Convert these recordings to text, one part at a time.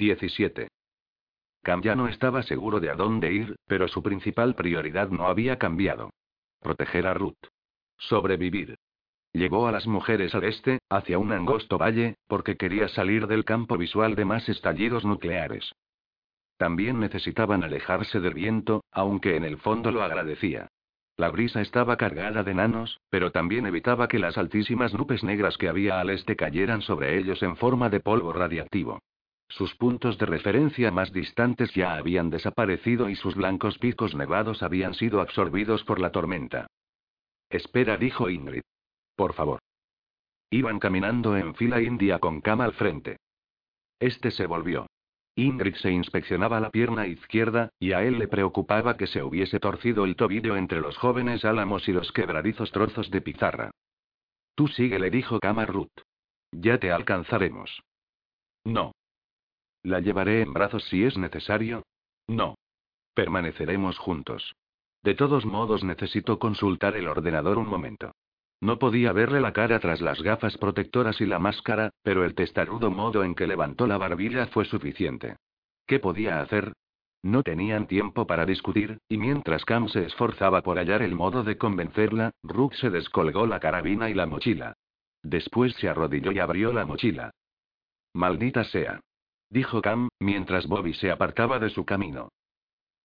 17. Cam ya no estaba seguro de a dónde ir, pero su principal prioridad no había cambiado. Proteger a Ruth. Sobrevivir. Llevó a las mujeres al este, hacia un angosto valle, porque quería salir del campo visual de más estallidos nucleares. También necesitaban alejarse del viento, aunque en el fondo lo agradecía. La brisa estaba cargada de nanos, pero también evitaba que las altísimas nubes negras que había al este cayeran sobre ellos en forma de polvo radiactivo. Sus puntos de referencia más distantes ya habían desaparecido y sus blancos picos nevados habían sido absorbidos por la tormenta. Espera, dijo Ingrid. Por favor. Iban caminando en fila india con cama al frente. Este se volvió. Ingrid se inspeccionaba la pierna izquierda, y a él le preocupaba que se hubiese torcido el tobillo entre los jóvenes álamos y los quebradizos trozos de pizarra. Tú sigue, le dijo Cama Ruth. Ya te alcanzaremos. No. ¿La llevaré en brazos si es necesario? No. Permaneceremos juntos. De todos modos necesito consultar el ordenador un momento. No podía verle la cara tras las gafas protectoras y la máscara, pero el testarudo modo en que levantó la barbilla fue suficiente. ¿Qué podía hacer? No tenían tiempo para discutir, y mientras Cam se esforzaba por hallar el modo de convencerla, Rook se descolgó la carabina y la mochila. Después se arrodilló y abrió la mochila. Maldita sea dijo Cam, mientras Bobby se apartaba de su camino.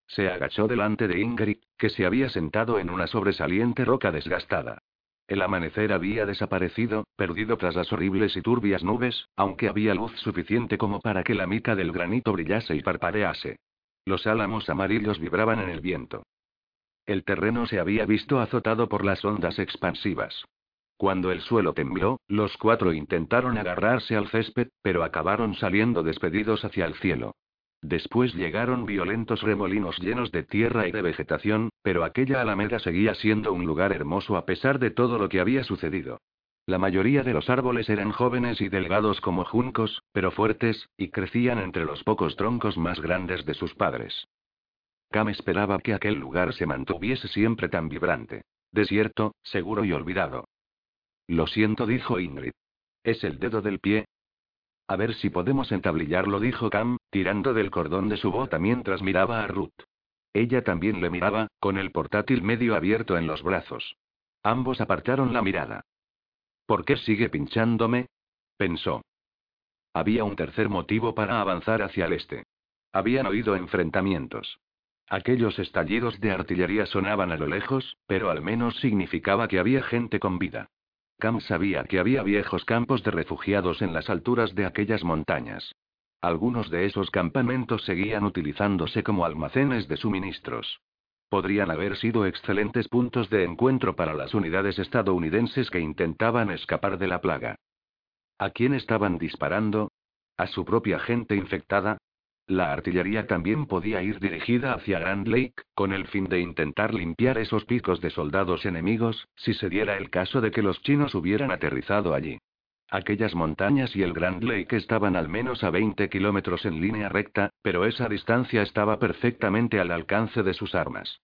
Se agachó delante de Ingrid, que se había sentado en una sobresaliente roca desgastada. El amanecer había desaparecido, perdido tras las horribles y turbias nubes, aunque había luz suficiente como para que la mica del granito brillase y parpadease. Los álamos amarillos vibraban en el viento. El terreno se había visto azotado por las ondas expansivas. Cuando el suelo tembló, los cuatro intentaron agarrarse al césped, pero acabaron saliendo despedidos hacia el cielo. Después llegaron violentos remolinos llenos de tierra y de vegetación, pero aquella alameda seguía siendo un lugar hermoso a pesar de todo lo que había sucedido. La mayoría de los árboles eran jóvenes y delgados como juncos, pero fuertes, y crecían entre los pocos troncos más grandes de sus padres. Cam esperaba que aquel lugar se mantuviese siempre tan vibrante. Desierto, seguro y olvidado. Lo siento, dijo Ingrid. ¿Es el dedo del pie? A ver si podemos entablillarlo, dijo Cam, tirando del cordón de su bota mientras miraba a Ruth. Ella también le miraba, con el portátil medio abierto en los brazos. Ambos apartaron la mirada. ¿Por qué sigue pinchándome? pensó. Había un tercer motivo para avanzar hacia el este. Habían oído enfrentamientos. Aquellos estallidos de artillería sonaban a lo lejos, pero al menos significaba que había gente con vida. Cam sabía que había viejos campos de refugiados en las alturas de aquellas montañas. Algunos de esos campamentos seguían utilizándose como almacenes de suministros. Podrían haber sido excelentes puntos de encuentro para las unidades estadounidenses que intentaban escapar de la plaga. ¿A quién estaban disparando? ¿A su propia gente infectada? La artillería también podía ir dirigida hacia Grand Lake, con el fin de intentar limpiar esos picos de soldados enemigos, si se diera el caso de que los chinos hubieran aterrizado allí. Aquellas montañas y el Grand Lake estaban al menos a 20 kilómetros en línea recta, pero esa distancia estaba perfectamente al alcance de sus armas.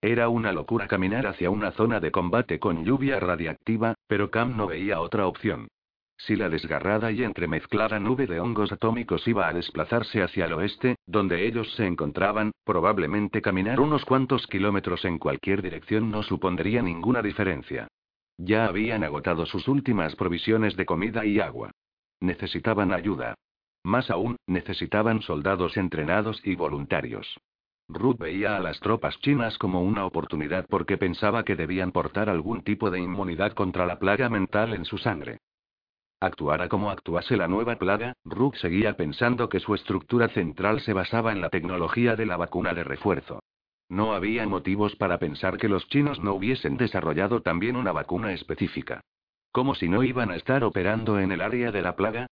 Era una locura caminar hacia una zona de combate con lluvia radiactiva, pero Cam no veía otra opción. Si la desgarrada y entremezclada nube de hongos atómicos iba a desplazarse hacia el oeste, donde ellos se encontraban, probablemente caminar unos cuantos kilómetros en cualquier dirección no supondría ninguna diferencia. Ya habían agotado sus últimas provisiones de comida y agua. Necesitaban ayuda. Más aún, necesitaban soldados entrenados y voluntarios. Ruth veía a las tropas chinas como una oportunidad porque pensaba que debían portar algún tipo de inmunidad contra la plaga mental en su sangre. Actuara como actuase la nueva plaga, Rook seguía pensando que su estructura central se basaba en la tecnología de la vacuna de refuerzo. No había motivos para pensar que los chinos no hubiesen desarrollado también una vacuna específica. ¿Cómo si no iban a estar operando en el área de la plaga?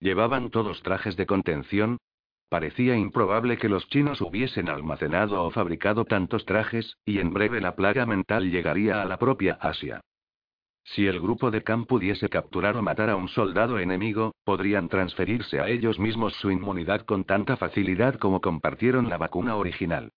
¿Llevaban todos trajes de contención? Parecía improbable que los chinos hubiesen almacenado o fabricado tantos trajes, y en breve la plaga mental llegaría a la propia Asia. Si el grupo de Khan pudiese capturar o matar a un soldado enemigo, podrían transferirse a ellos mismos su inmunidad con tanta facilidad como compartieron la vacuna original.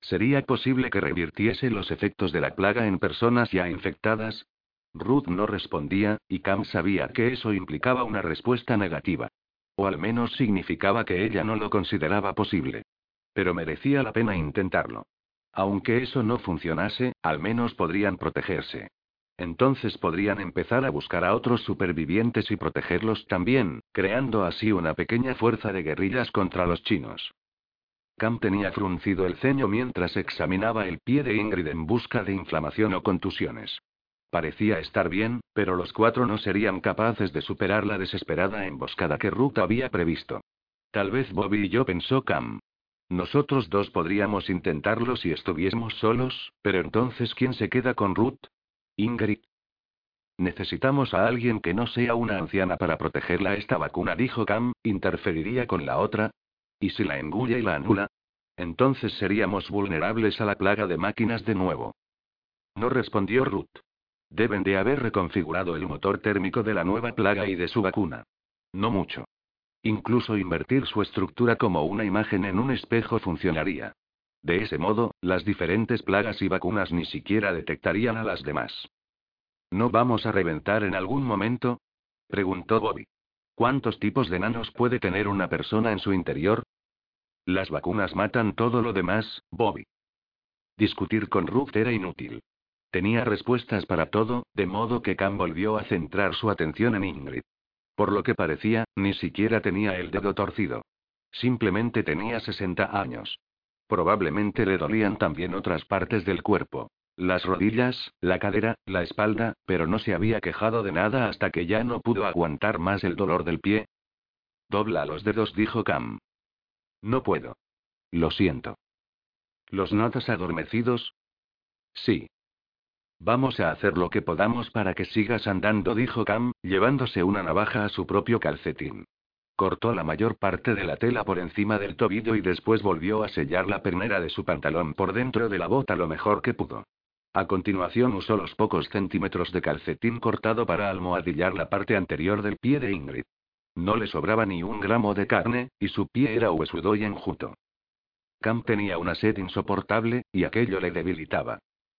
¿Sería posible que revirtiese los efectos de la plaga en personas ya infectadas? Ruth no respondía, y Cam sabía que eso implicaba una respuesta negativa. O al menos significaba que ella no lo consideraba posible. Pero merecía la pena intentarlo. Aunque eso no funcionase, al menos podrían protegerse. Entonces podrían empezar a buscar a otros supervivientes y protegerlos también, creando así una pequeña fuerza de guerrillas contra los chinos. Cam tenía fruncido el ceño mientras examinaba el pie de Ingrid en busca de inflamación o contusiones. Parecía estar bien, pero los cuatro no serían capaces de superar la desesperada emboscada que Ruth había previsto. Tal vez Bobby y yo pensó Cam. Nosotros dos podríamos intentarlo si estuviésemos solos, pero entonces ¿quién se queda con Ruth? Ingrid. Necesitamos a alguien que no sea una anciana para protegerla. Esta vacuna, dijo Cam, interferiría con la otra. ¿Y si la engulle y la anula? Entonces seríamos vulnerables a la plaga de máquinas de nuevo. No respondió Ruth. Deben de haber reconfigurado el motor térmico de la nueva plaga y de su vacuna. No mucho. Incluso invertir su estructura como una imagen en un espejo funcionaría. De ese modo, las diferentes plagas y vacunas ni siquiera detectarían a las demás. ¿No vamos a reventar en algún momento? preguntó Bobby. ¿Cuántos tipos de nanos puede tener una persona en su interior? Las vacunas matan todo lo demás, Bobby. Discutir con Ruth era inútil. Tenía respuestas para todo, de modo que Cam volvió a centrar su atención en Ingrid. Por lo que parecía, ni siquiera tenía el dedo torcido. Simplemente tenía 60 años. Probablemente le dolían también otras partes del cuerpo. Las rodillas, la cadera, la espalda, pero no se había quejado de nada hasta que ya no pudo aguantar más el dolor del pie. Dobla los dedos, dijo Cam. No puedo. Lo siento. ¿Los notas adormecidos? Sí. Vamos a hacer lo que podamos para que sigas andando, dijo Cam, llevándose una navaja a su propio calcetín. Cortó la mayor parte de la tela por encima del tobillo y después volvió a sellar la pernera de su pantalón por dentro de la bota lo mejor que pudo. A continuación usó los pocos centímetros de calcetín cortado para almohadillar la parte anterior del pie de Ingrid. No le sobraba ni un gramo de carne, y su pie era huesudo y enjuto. Cam tenía una sed insoportable, y aquello le debilitaba.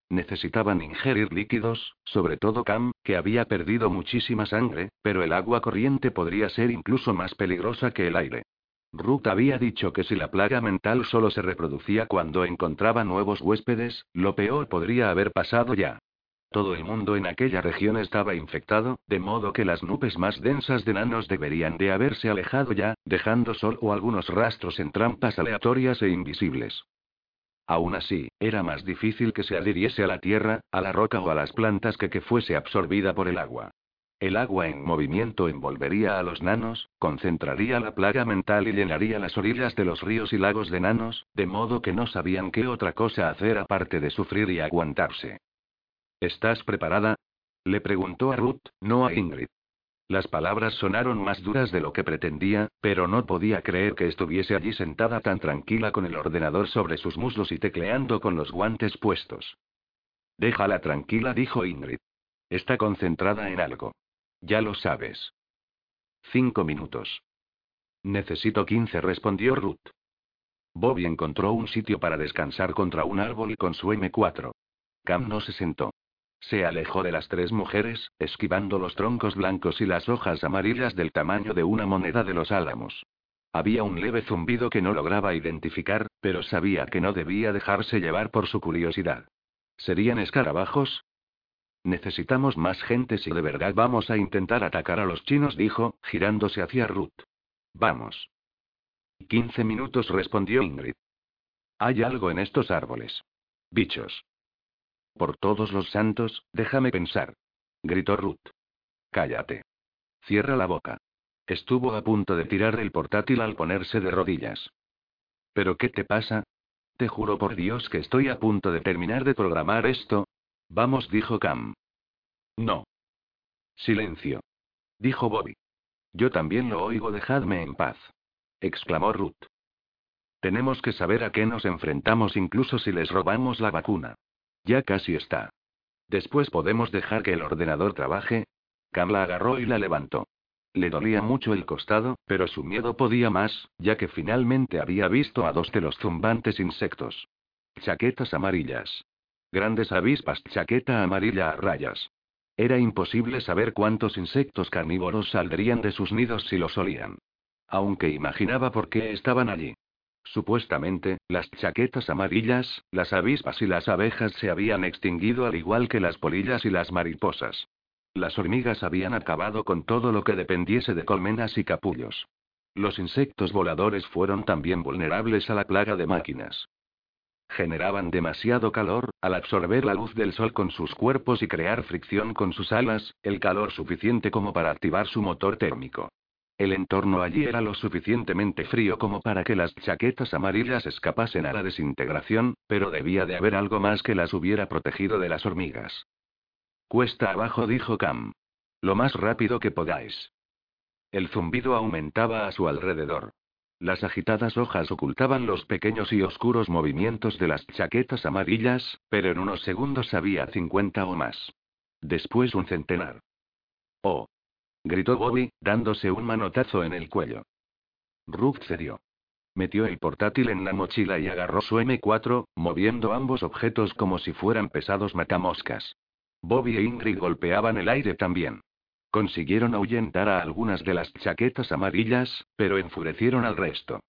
Necesitaban ingerir líquidos, sobre todo Cam, que había perdido muchísima sangre, pero el agua corriente podría ser incluso más peligrosa que el aire. Ruth había dicho que si la plaga mental solo se reproducía cuando encontraba nuevos huéspedes, lo peor podría haber pasado ya. Todo el mundo en aquella región estaba infectado, de modo que las nubes más densas de nanos deberían de haberse alejado ya, dejando solo algunos rastros en trampas aleatorias e invisibles. Aún así, era más difícil que se adhiriese a la tierra, a la roca o a las plantas que que fuese absorbida por el agua. El agua en movimiento envolvería a los nanos, concentraría la plaga mental y llenaría las orillas de los ríos y lagos de nanos, de modo que no sabían qué otra cosa hacer aparte de sufrir y aguantarse. ¿Estás preparada? Le preguntó a Ruth, no a Ingrid. Las palabras sonaron más duras de lo que pretendía, pero no podía creer que estuviese allí sentada tan tranquila con el ordenador sobre sus muslos y tecleando con los guantes puestos. Déjala tranquila, dijo Ingrid. Está concentrada en algo. Ya lo sabes. Cinco minutos. Necesito quince, respondió Ruth. Bobby encontró un sitio para descansar contra un árbol con su M4. Cam no se sentó. Se alejó de las tres mujeres, esquivando los troncos blancos y las hojas amarillas del tamaño de una moneda de los álamos. Había un leve zumbido que no lograba identificar, pero sabía que no debía dejarse llevar por su curiosidad. ¿Serían escarabajos? Necesitamos más gente si de verdad vamos a intentar atacar a los chinos, dijo, girándose hacia Ruth. Vamos. Quince minutos, respondió Ingrid. Hay algo en estos árboles. Bichos. Por todos los santos, déjame pensar. Gritó Ruth. Cállate. Cierra la boca. Estuvo a punto de tirar el portátil al ponerse de rodillas. ¿Pero qué te pasa? Te juro por Dios que estoy a punto de terminar de programar esto. Vamos, dijo Cam. No. Silencio. Dijo Bobby. Yo también lo oigo, dejadme en paz. exclamó Ruth. Tenemos que saber a qué nos enfrentamos incluso si les robamos la vacuna. Ya casi está. Después podemos dejar que el ordenador trabaje. Cam la agarró y la levantó. Le dolía mucho el costado, pero su miedo podía más, ya que finalmente había visto a dos de los zumbantes insectos. Chaquetas amarillas. Grandes avispas chaqueta amarilla a rayas. Era imposible saber cuántos insectos carnívoros saldrían de sus nidos si los olían. Aunque imaginaba por qué estaban allí. Supuestamente, las chaquetas amarillas, las avispas y las abejas se habían extinguido al igual que las polillas y las mariposas. Las hormigas habían acabado con todo lo que dependiese de colmenas y capullos. Los insectos voladores fueron también vulnerables a la plaga de máquinas. Generaban demasiado calor, al absorber la luz del sol con sus cuerpos y crear fricción con sus alas, el calor suficiente como para activar su motor térmico. El entorno allí era lo suficientemente frío como para que las chaquetas amarillas escapasen a la desintegración, pero debía de haber algo más que las hubiera protegido de las hormigas. Cuesta abajo, dijo Cam. Lo más rápido que podáis. El zumbido aumentaba a su alrededor. Las agitadas hojas ocultaban los pequeños y oscuros movimientos de las chaquetas amarillas, pero en unos segundos había cincuenta o más. Después un centenar. Oh, gritó Bobby, dándose un manotazo en el cuello. Ruth cedió. Metió el portátil en la mochila y agarró su M4, moviendo ambos objetos como si fueran pesados matamoscas. Bobby e Ingrid golpeaban el aire también. Consiguieron ahuyentar a algunas de las chaquetas amarillas, pero enfurecieron al resto.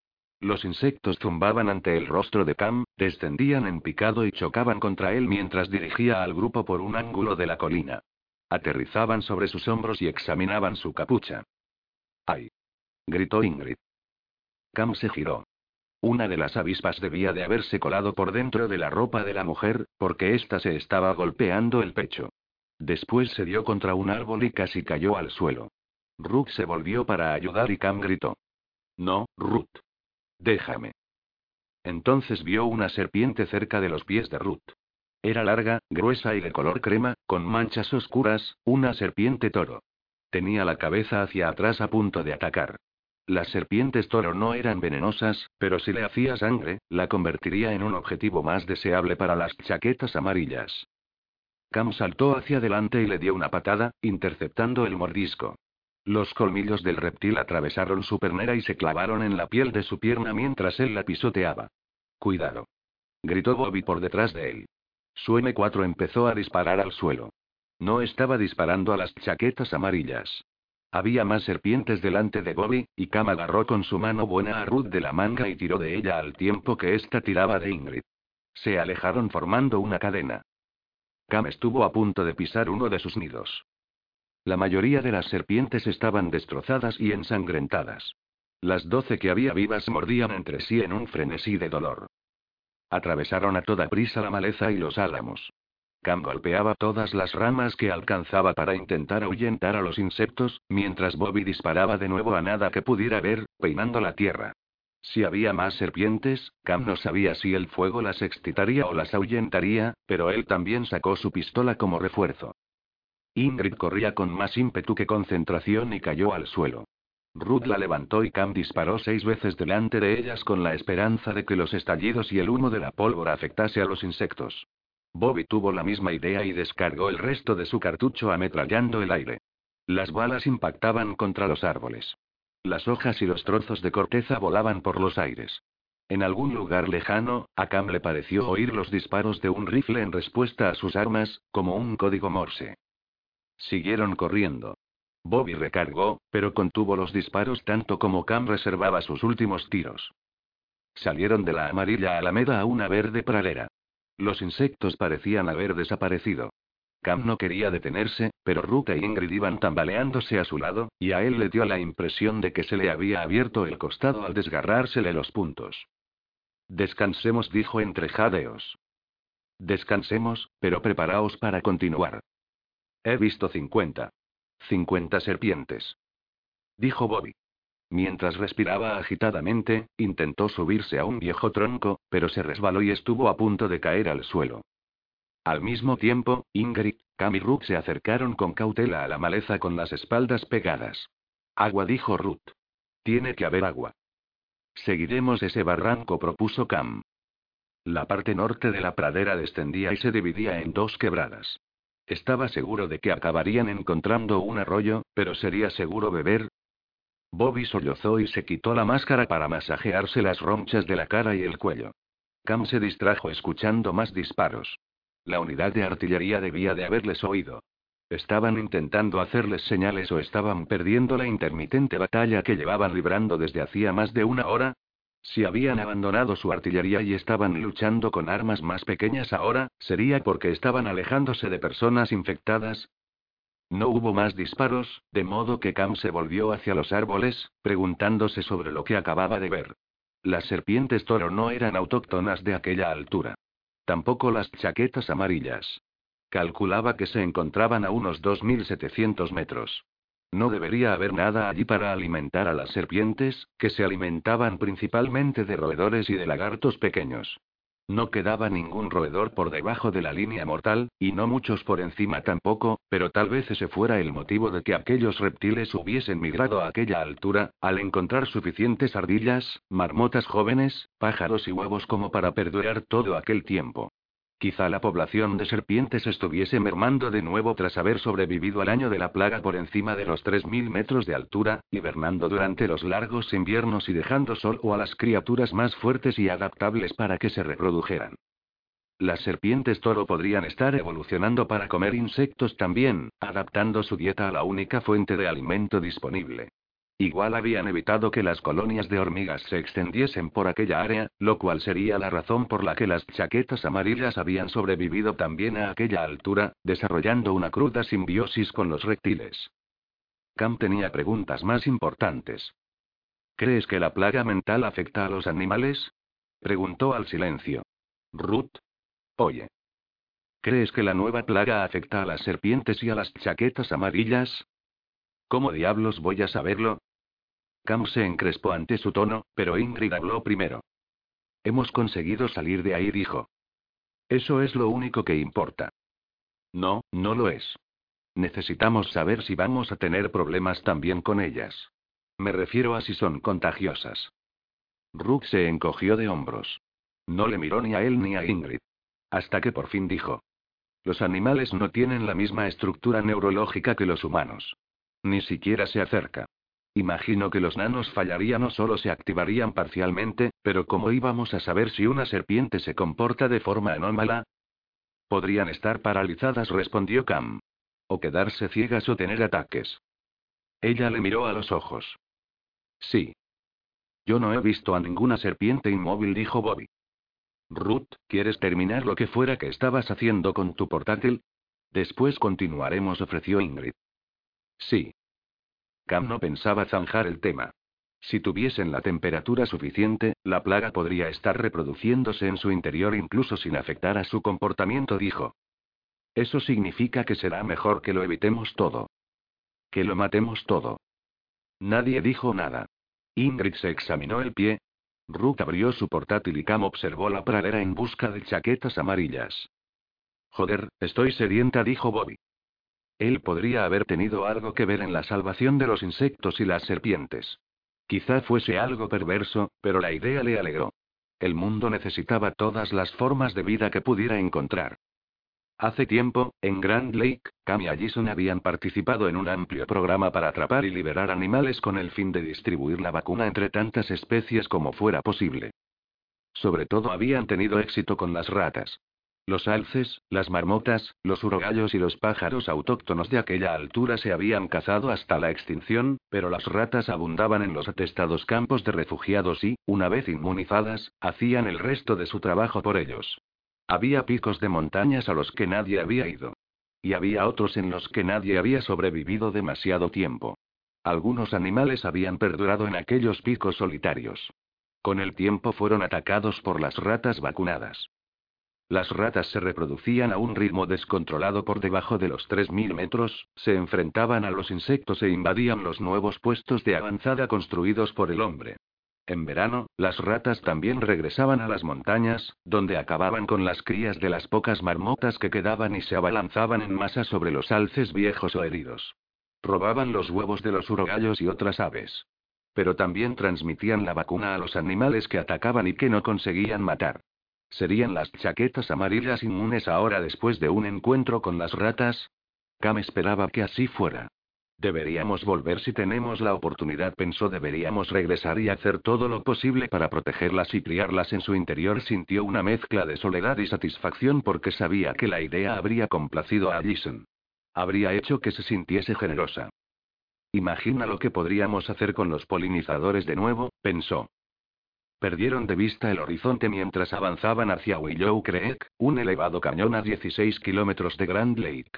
Los insectos zumbaban ante el rostro de Cam, descendían en picado y chocaban contra él mientras dirigía al grupo por un ángulo de la colina. Aterrizaban sobre sus hombros y examinaban su capucha. ¡Ay! gritó Ingrid. Cam se giró. Una de las avispas debía de haberse colado por dentro de la ropa de la mujer, porque ésta se estaba golpeando el pecho. Después se dio contra un árbol y casi cayó al suelo. Ruth se volvió para ayudar y Cam gritó. No, Ruth. Déjame. Entonces vio una serpiente cerca de los pies de Ruth. Era larga, gruesa y de color crema, con manchas oscuras, una serpiente toro. Tenía la cabeza hacia atrás a punto de atacar. Las serpientes toro no eran venenosas, pero si le hacía sangre, la convertiría en un objetivo más deseable para las chaquetas amarillas. Cam saltó hacia adelante y le dio una patada, interceptando el mordisco. Los colmillos del reptil atravesaron su pernera y se clavaron en la piel de su pierna mientras él la pisoteaba. Cuidado. Gritó Bobby por detrás de él. Su M4 empezó a disparar al suelo. No estaba disparando a las chaquetas amarillas. Había más serpientes delante de Bobby, y Cam agarró con su mano buena a Ruth de la manga y tiró de ella al tiempo que ésta tiraba de Ingrid. Se alejaron formando una cadena. Cam estuvo a punto de pisar uno de sus nidos. La mayoría de las serpientes estaban destrozadas y ensangrentadas. Las doce que había vivas mordían entre sí en un frenesí de dolor. Atravesaron a toda prisa la maleza y los álamos. Cam golpeaba todas las ramas que alcanzaba para intentar ahuyentar a los insectos, mientras Bobby disparaba de nuevo a nada que pudiera ver, peinando la tierra. Si había más serpientes, Cam no sabía si el fuego las excitaría o las ahuyentaría, pero él también sacó su pistola como refuerzo. Ingrid corría con más ímpetu que concentración y cayó al suelo. Ruth la levantó y Cam disparó seis veces delante de ellas con la esperanza de que los estallidos y el humo de la pólvora afectase a los insectos. Bobby tuvo la misma idea y descargó el resto de su cartucho ametrallando el aire. Las balas impactaban contra los árboles. Las hojas y los trozos de corteza volaban por los aires. En algún lugar lejano, a Cam le pareció oír los disparos de un rifle en respuesta a sus armas, como un código morse. Siguieron corriendo. Bobby recargó, pero contuvo los disparos tanto como Cam reservaba sus últimos tiros. Salieron de la amarilla alameda a una verde pradera. Los insectos parecían haber desaparecido. Cam no quería detenerse, pero Ruth e Ingrid iban tambaleándose a su lado, y a él le dio la impresión de que se le había abierto el costado al desgarrársele los puntos. Descansemos, dijo entre jadeos. Descansemos, pero preparaos para continuar. He visto cincuenta. Cincuenta serpientes. Dijo Bobby. Mientras respiraba agitadamente, intentó subirse a un viejo tronco, pero se resbaló y estuvo a punto de caer al suelo. Al mismo tiempo, Ingrid, Cam y Ruth se acercaron con cautela a la maleza con las espaldas pegadas. Agua, dijo Ruth. Tiene que haber agua. Seguiremos ese barranco, propuso Cam. La parte norte de la pradera descendía y se dividía en dos quebradas. Estaba seguro de que acabarían encontrando un arroyo, pero ¿sería seguro beber? Bobby sollozó y se quitó la máscara para masajearse las ronchas de la cara y el cuello. Cam se distrajo escuchando más disparos. La unidad de artillería debía de haberles oído. ¿Estaban intentando hacerles señales o estaban perdiendo la intermitente batalla que llevaban librando desde hacía más de una hora? Si habían abandonado su artillería y estaban luchando con armas más pequeñas ahora, ¿sería porque estaban alejándose de personas infectadas? No hubo más disparos, de modo que Cam se volvió hacia los árboles, preguntándose sobre lo que acababa de ver. Las serpientes toro no eran autóctonas de aquella altura. Tampoco las chaquetas amarillas. Calculaba que se encontraban a unos 2.700 metros. No debería haber nada allí para alimentar a las serpientes, que se alimentaban principalmente de roedores y de lagartos pequeños. No quedaba ningún roedor por debajo de la línea mortal, y no muchos por encima tampoco, pero tal vez ese fuera el motivo de que aquellos reptiles hubiesen migrado a aquella altura, al encontrar suficientes ardillas, marmotas jóvenes, pájaros y huevos como para perdurar todo aquel tiempo. Quizá la población de serpientes estuviese mermando de nuevo tras haber sobrevivido al año de la plaga por encima de los 3.000 metros de altura, hibernando durante los largos inviernos y dejando solo a las criaturas más fuertes y adaptables para que se reprodujeran. Las serpientes toro podrían estar evolucionando para comer insectos también, adaptando su dieta a la única fuente de alimento disponible. Igual habían evitado que las colonias de hormigas se extendiesen por aquella área, lo cual sería la razón por la que las chaquetas amarillas habían sobrevivido también a aquella altura, desarrollando una cruda simbiosis con los reptiles. Cam tenía preguntas más importantes. ¿Crees que la plaga mental afecta a los animales? Preguntó al silencio. Ruth. Oye. ¿Crees que la nueva plaga afecta a las serpientes y a las chaquetas amarillas? ¿Cómo diablos voy a saberlo? Cam se encrespó ante su tono, pero Ingrid habló primero. Hemos conseguido salir de ahí, dijo. Eso es lo único que importa. No, no lo es. Necesitamos saber si vamos a tener problemas también con ellas. Me refiero a si son contagiosas. Rook se encogió de hombros. No le miró ni a él ni a Ingrid. Hasta que por fin dijo. Los animales no tienen la misma estructura neurológica que los humanos. Ni siquiera se acerca. Imagino que los nanos fallarían o solo se activarían parcialmente, pero ¿cómo íbamos a saber si una serpiente se comporta de forma anómala? Podrían estar paralizadas, respondió Cam. O quedarse ciegas o tener ataques. Ella le miró a los ojos. Sí. Yo no he visto a ninguna serpiente inmóvil, dijo Bobby. Ruth, ¿quieres terminar lo que fuera que estabas haciendo con tu portátil? Después continuaremos, ofreció Ingrid. Sí. Cam no pensaba zanjar el tema. Si tuviesen la temperatura suficiente, la plaga podría estar reproduciéndose en su interior incluso sin afectar a su comportamiento, dijo. Eso significa que será mejor que lo evitemos todo. Que lo matemos todo. Nadie dijo nada. Ingrid se examinó el pie. Rook abrió su portátil y Cam observó la pradera en busca de chaquetas amarillas. Joder, estoy sedienta, dijo Bobby. Él podría haber tenido algo que ver en la salvación de los insectos y las serpientes. Quizá fuese algo perverso, pero la idea le alegró. El mundo necesitaba todas las formas de vida que pudiera encontrar. Hace tiempo, en Grand Lake, Cam y Allison habían participado en un amplio programa para atrapar y liberar animales con el fin de distribuir la vacuna entre tantas especies como fuera posible. Sobre todo habían tenido éxito con las ratas. Los alces, las marmotas, los urogallos y los pájaros autóctonos de aquella altura se habían cazado hasta la extinción, pero las ratas abundaban en los atestados campos de refugiados y, una vez inmunizadas, hacían el resto de su trabajo por ellos. Había picos de montañas a los que nadie había ido. Y había otros en los que nadie había sobrevivido demasiado tiempo. Algunos animales habían perdurado en aquellos picos solitarios. Con el tiempo fueron atacados por las ratas vacunadas. Las ratas se reproducían a un ritmo descontrolado por debajo de los 3.000 metros, se enfrentaban a los insectos e invadían los nuevos puestos de avanzada construidos por el hombre. En verano, las ratas también regresaban a las montañas, donde acababan con las crías de las pocas marmotas que quedaban y se abalanzaban en masa sobre los alces viejos o heridos. Robaban los huevos de los urogallos y otras aves. pero también transmitían la vacuna a los animales que atacaban y que no conseguían matar. ¿Serían las chaquetas amarillas inmunes ahora después de un encuentro con las ratas? Cam esperaba que así fuera. Deberíamos volver si tenemos la oportunidad, pensó, deberíamos regresar y hacer todo lo posible para protegerlas y criarlas en su interior. Sintió una mezcla de soledad y satisfacción porque sabía que la idea habría complacido a Allison. Habría hecho que se sintiese generosa. Imagina lo que podríamos hacer con los polinizadores de nuevo, pensó. Perdieron de vista el horizonte mientras avanzaban hacia Willow Creek, un elevado cañón a 16 kilómetros de Grand Lake.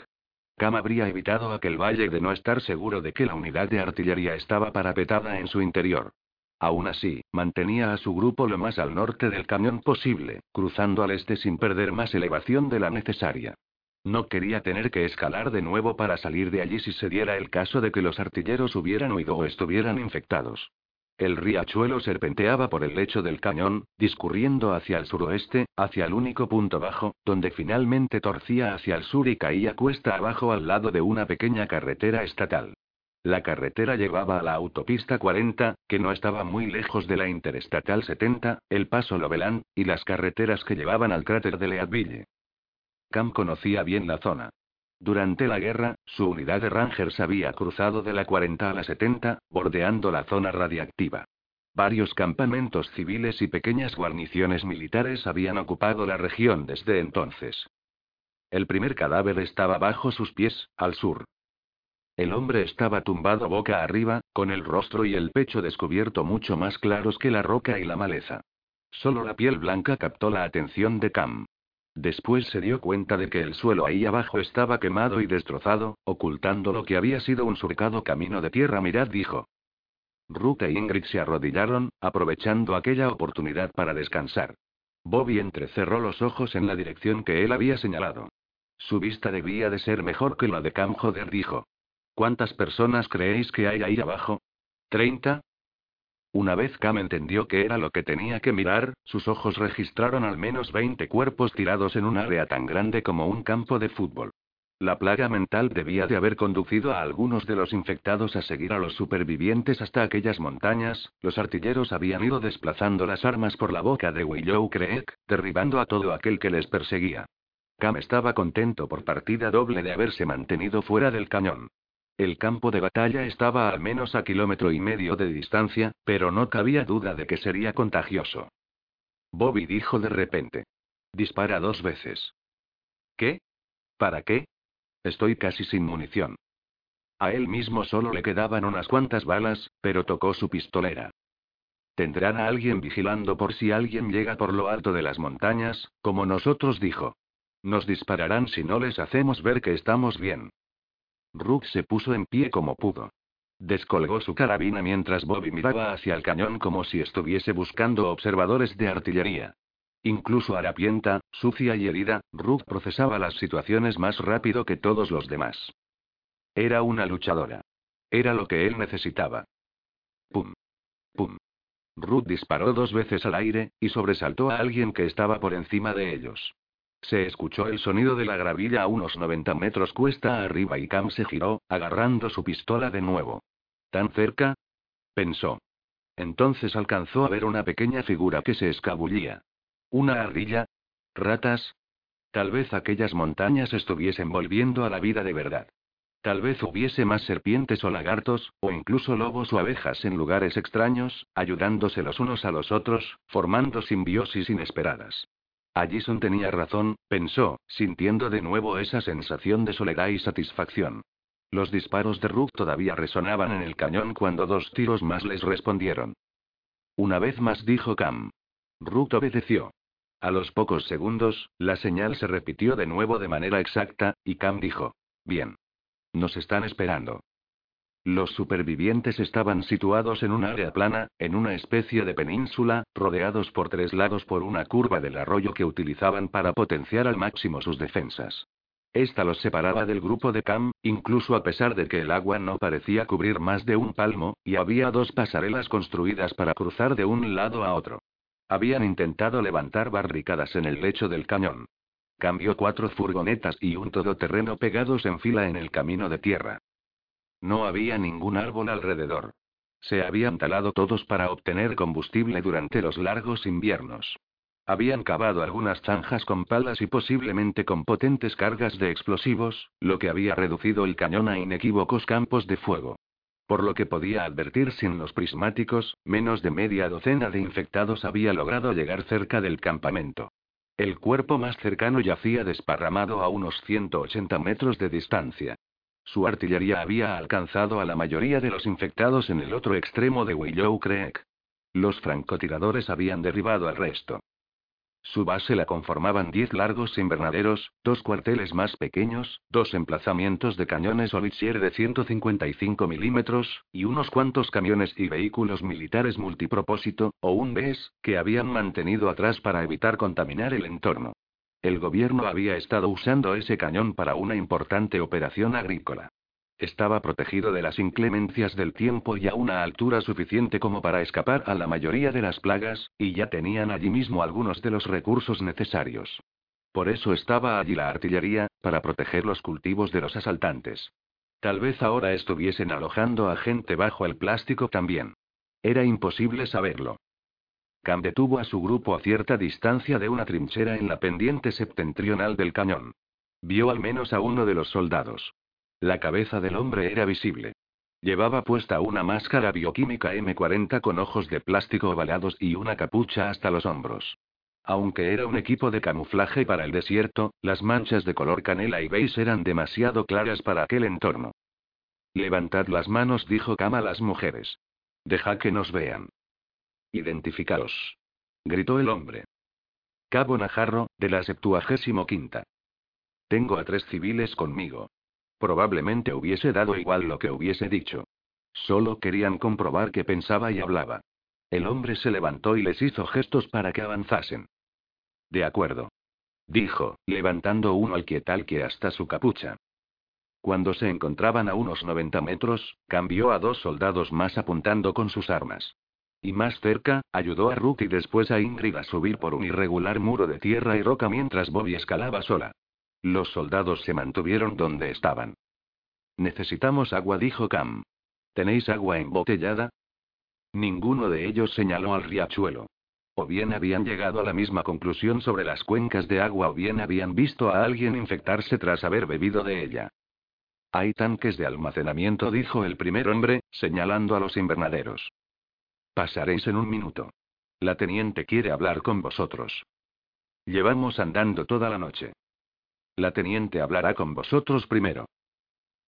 Cam habría evitado aquel valle de no estar seguro de que la unidad de artillería estaba parapetada en su interior. Aún así, mantenía a su grupo lo más al norte del cañón posible, cruzando al este sin perder más elevación de la necesaria. No quería tener que escalar de nuevo para salir de allí si se diera el caso de que los artilleros hubieran huido o estuvieran infectados. El riachuelo serpenteaba por el lecho del cañón, discurriendo hacia el suroeste, hacia el único punto bajo, donde finalmente torcía hacia el sur y caía cuesta abajo al lado de una pequeña carretera estatal. La carretera llevaba a la autopista 40, que no estaba muy lejos de la interestatal 70, el paso Loveland, y las carreteras que llevaban al cráter de Leadville. Cam conocía bien la zona. Durante la guerra, su unidad de Rangers había cruzado de la 40 a la 70, bordeando la zona radiactiva. Varios campamentos civiles y pequeñas guarniciones militares habían ocupado la región desde entonces. El primer cadáver estaba bajo sus pies, al sur. El hombre estaba tumbado boca arriba, con el rostro y el pecho descubierto mucho más claros que la roca y la maleza. Solo la piel blanca captó la atención de Cam. Después se dio cuenta de que el suelo ahí abajo estaba quemado y destrozado, ocultando lo que había sido un surcado camino de tierra. Mirad, dijo. Ruth e Ingrid se arrodillaron, aprovechando aquella oportunidad para descansar. Bobby entrecerró los ojos en la dirección que él había señalado. Su vista debía de ser mejor que la de Cam Joder, dijo. ¿Cuántas personas creéis que hay ahí abajo? ¿Treinta? Una vez Cam entendió que era lo que tenía que mirar, sus ojos registraron al menos 20 cuerpos tirados en un área tan grande como un campo de fútbol. La plaga mental debía de haber conducido a algunos de los infectados a seguir a los supervivientes hasta aquellas montañas, los artilleros habían ido desplazando las armas por la boca de Willow Creek, derribando a todo aquel que les perseguía. Cam estaba contento por partida doble de haberse mantenido fuera del cañón. El campo de batalla estaba al menos a kilómetro y medio de distancia, pero no cabía duda de que sería contagioso. Bobby dijo de repente. Dispara dos veces. ¿Qué? ¿Para qué? Estoy casi sin munición. A él mismo solo le quedaban unas cuantas balas, pero tocó su pistolera. Tendrán a alguien vigilando por si alguien llega por lo alto de las montañas, como nosotros dijo. Nos dispararán si no les hacemos ver que estamos bien. Rook se puso en pie como pudo. Descolgó su carabina mientras Bobby miraba hacia el cañón como si estuviese buscando observadores de artillería. Incluso harapienta, sucia y herida, Rook procesaba las situaciones más rápido que todos los demás. Era una luchadora. Era lo que él necesitaba. Pum. Pum. Ruth disparó dos veces al aire, y sobresaltó a alguien que estaba por encima de ellos. Se escuchó el sonido de la gravilla a unos 90 metros cuesta arriba y Cam se giró, agarrando su pistola de nuevo. ¿Tan cerca? pensó. Entonces alcanzó a ver una pequeña figura que se escabullía. ¿Una ardilla? ¿Ratas? Tal vez aquellas montañas estuviesen volviendo a la vida de verdad. Tal vez hubiese más serpientes o lagartos, o incluso lobos o abejas en lugares extraños, ayudándose los unos a los otros, formando simbiosis inesperadas. Allison tenía razón, pensó, sintiendo de nuevo esa sensación de soledad y satisfacción. Los disparos de Ruth todavía resonaban en el cañón cuando dos tiros más les respondieron. Una vez más dijo Cam. Ruth obedeció. A los pocos segundos, la señal se repitió de nuevo de manera exacta, y Cam dijo. Bien. Nos están esperando. Los supervivientes estaban situados en un área plana, en una especie de península, rodeados por tres lados por una curva del arroyo que utilizaban para potenciar al máximo sus defensas. Esta los separaba del grupo de Cam, incluso a pesar de que el agua no parecía cubrir más de un palmo, y había dos pasarelas construidas para cruzar de un lado a otro. Habían intentado levantar barricadas en el lecho del cañón. Cambió cuatro furgonetas y un todoterreno pegados en fila en el camino de tierra. No había ningún árbol alrededor. Se habían talado todos para obtener combustible durante los largos inviernos. Habían cavado algunas zanjas con palas y posiblemente con potentes cargas de explosivos, lo que había reducido el cañón a inequívocos campos de fuego. Por lo que podía advertir sin los prismáticos, menos de media docena de infectados había logrado llegar cerca del campamento. El cuerpo más cercano yacía desparramado a unos 180 metros de distancia. Su artillería había alcanzado a la mayoría de los infectados en el otro extremo de Willow Creek. Los francotiradores habían derribado al resto. Su base la conformaban diez largos invernaderos, dos cuarteles más pequeños, dos emplazamientos de cañones Olivier de 155 milímetros, y unos cuantos camiones y vehículos militares multipropósito, o un BES, que habían mantenido atrás para evitar contaminar el entorno. El gobierno había estado usando ese cañón para una importante operación agrícola. Estaba protegido de las inclemencias del tiempo y a una altura suficiente como para escapar a la mayoría de las plagas, y ya tenían allí mismo algunos de los recursos necesarios. Por eso estaba allí la artillería, para proteger los cultivos de los asaltantes. Tal vez ahora estuviesen alojando a gente bajo el plástico también. Era imposible saberlo. Cam detuvo a su grupo a cierta distancia de una trinchera en la pendiente septentrional del cañón. Vio al menos a uno de los soldados. La cabeza del hombre era visible. Llevaba puesta una máscara bioquímica M40 con ojos de plástico ovalados y una capucha hasta los hombros. Aunque era un equipo de camuflaje para el desierto, las manchas de color canela y beige eran demasiado claras para aquel entorno. Levantad las manos, dijo Cam a las mujeres. Deja que nos vean. Identificaos. Gritó el hombre. Cabo Najarro, de la septuagésimo quinta. Tengo a tres civiles conmigo. Probablemente hubiese dado igual lo que hubiese dicho. Solo querían comprobar que pensaba y hablaba. El hombre se levantó y les hizo gestos para que avanzasen. De acuerdo. Dijo, levantando uno al quietal que hasta su capucha. Cuando se encontraban a unos 90 metros, cambió a dos soldados más apuntando con sus armas. Y más cerca, ayudó a Ruth y después a Ingrid a subir por un irregular muro de tierra y roca mientras Bobby escalaba sola. Los soldados se mantuvieron donde estaban. Necesitamos agua, dijo Cam. ¿Tenéis agua embotellada? Ninguno de ellos señaló al riachuelo. O bien habían llegado a la misma conclusión sobre las cuencas de agua o bien habían visto a alguien infectarse tras haber bebido de ella. Hay tanques de almacenamiento, dijo el primer hombre, señalando a los invernaderos. Pasaréis en un minuto. La teniente quiere hablar con vosotros. Llevamos andando toda la noche. La teniente hablará con vosotros primero.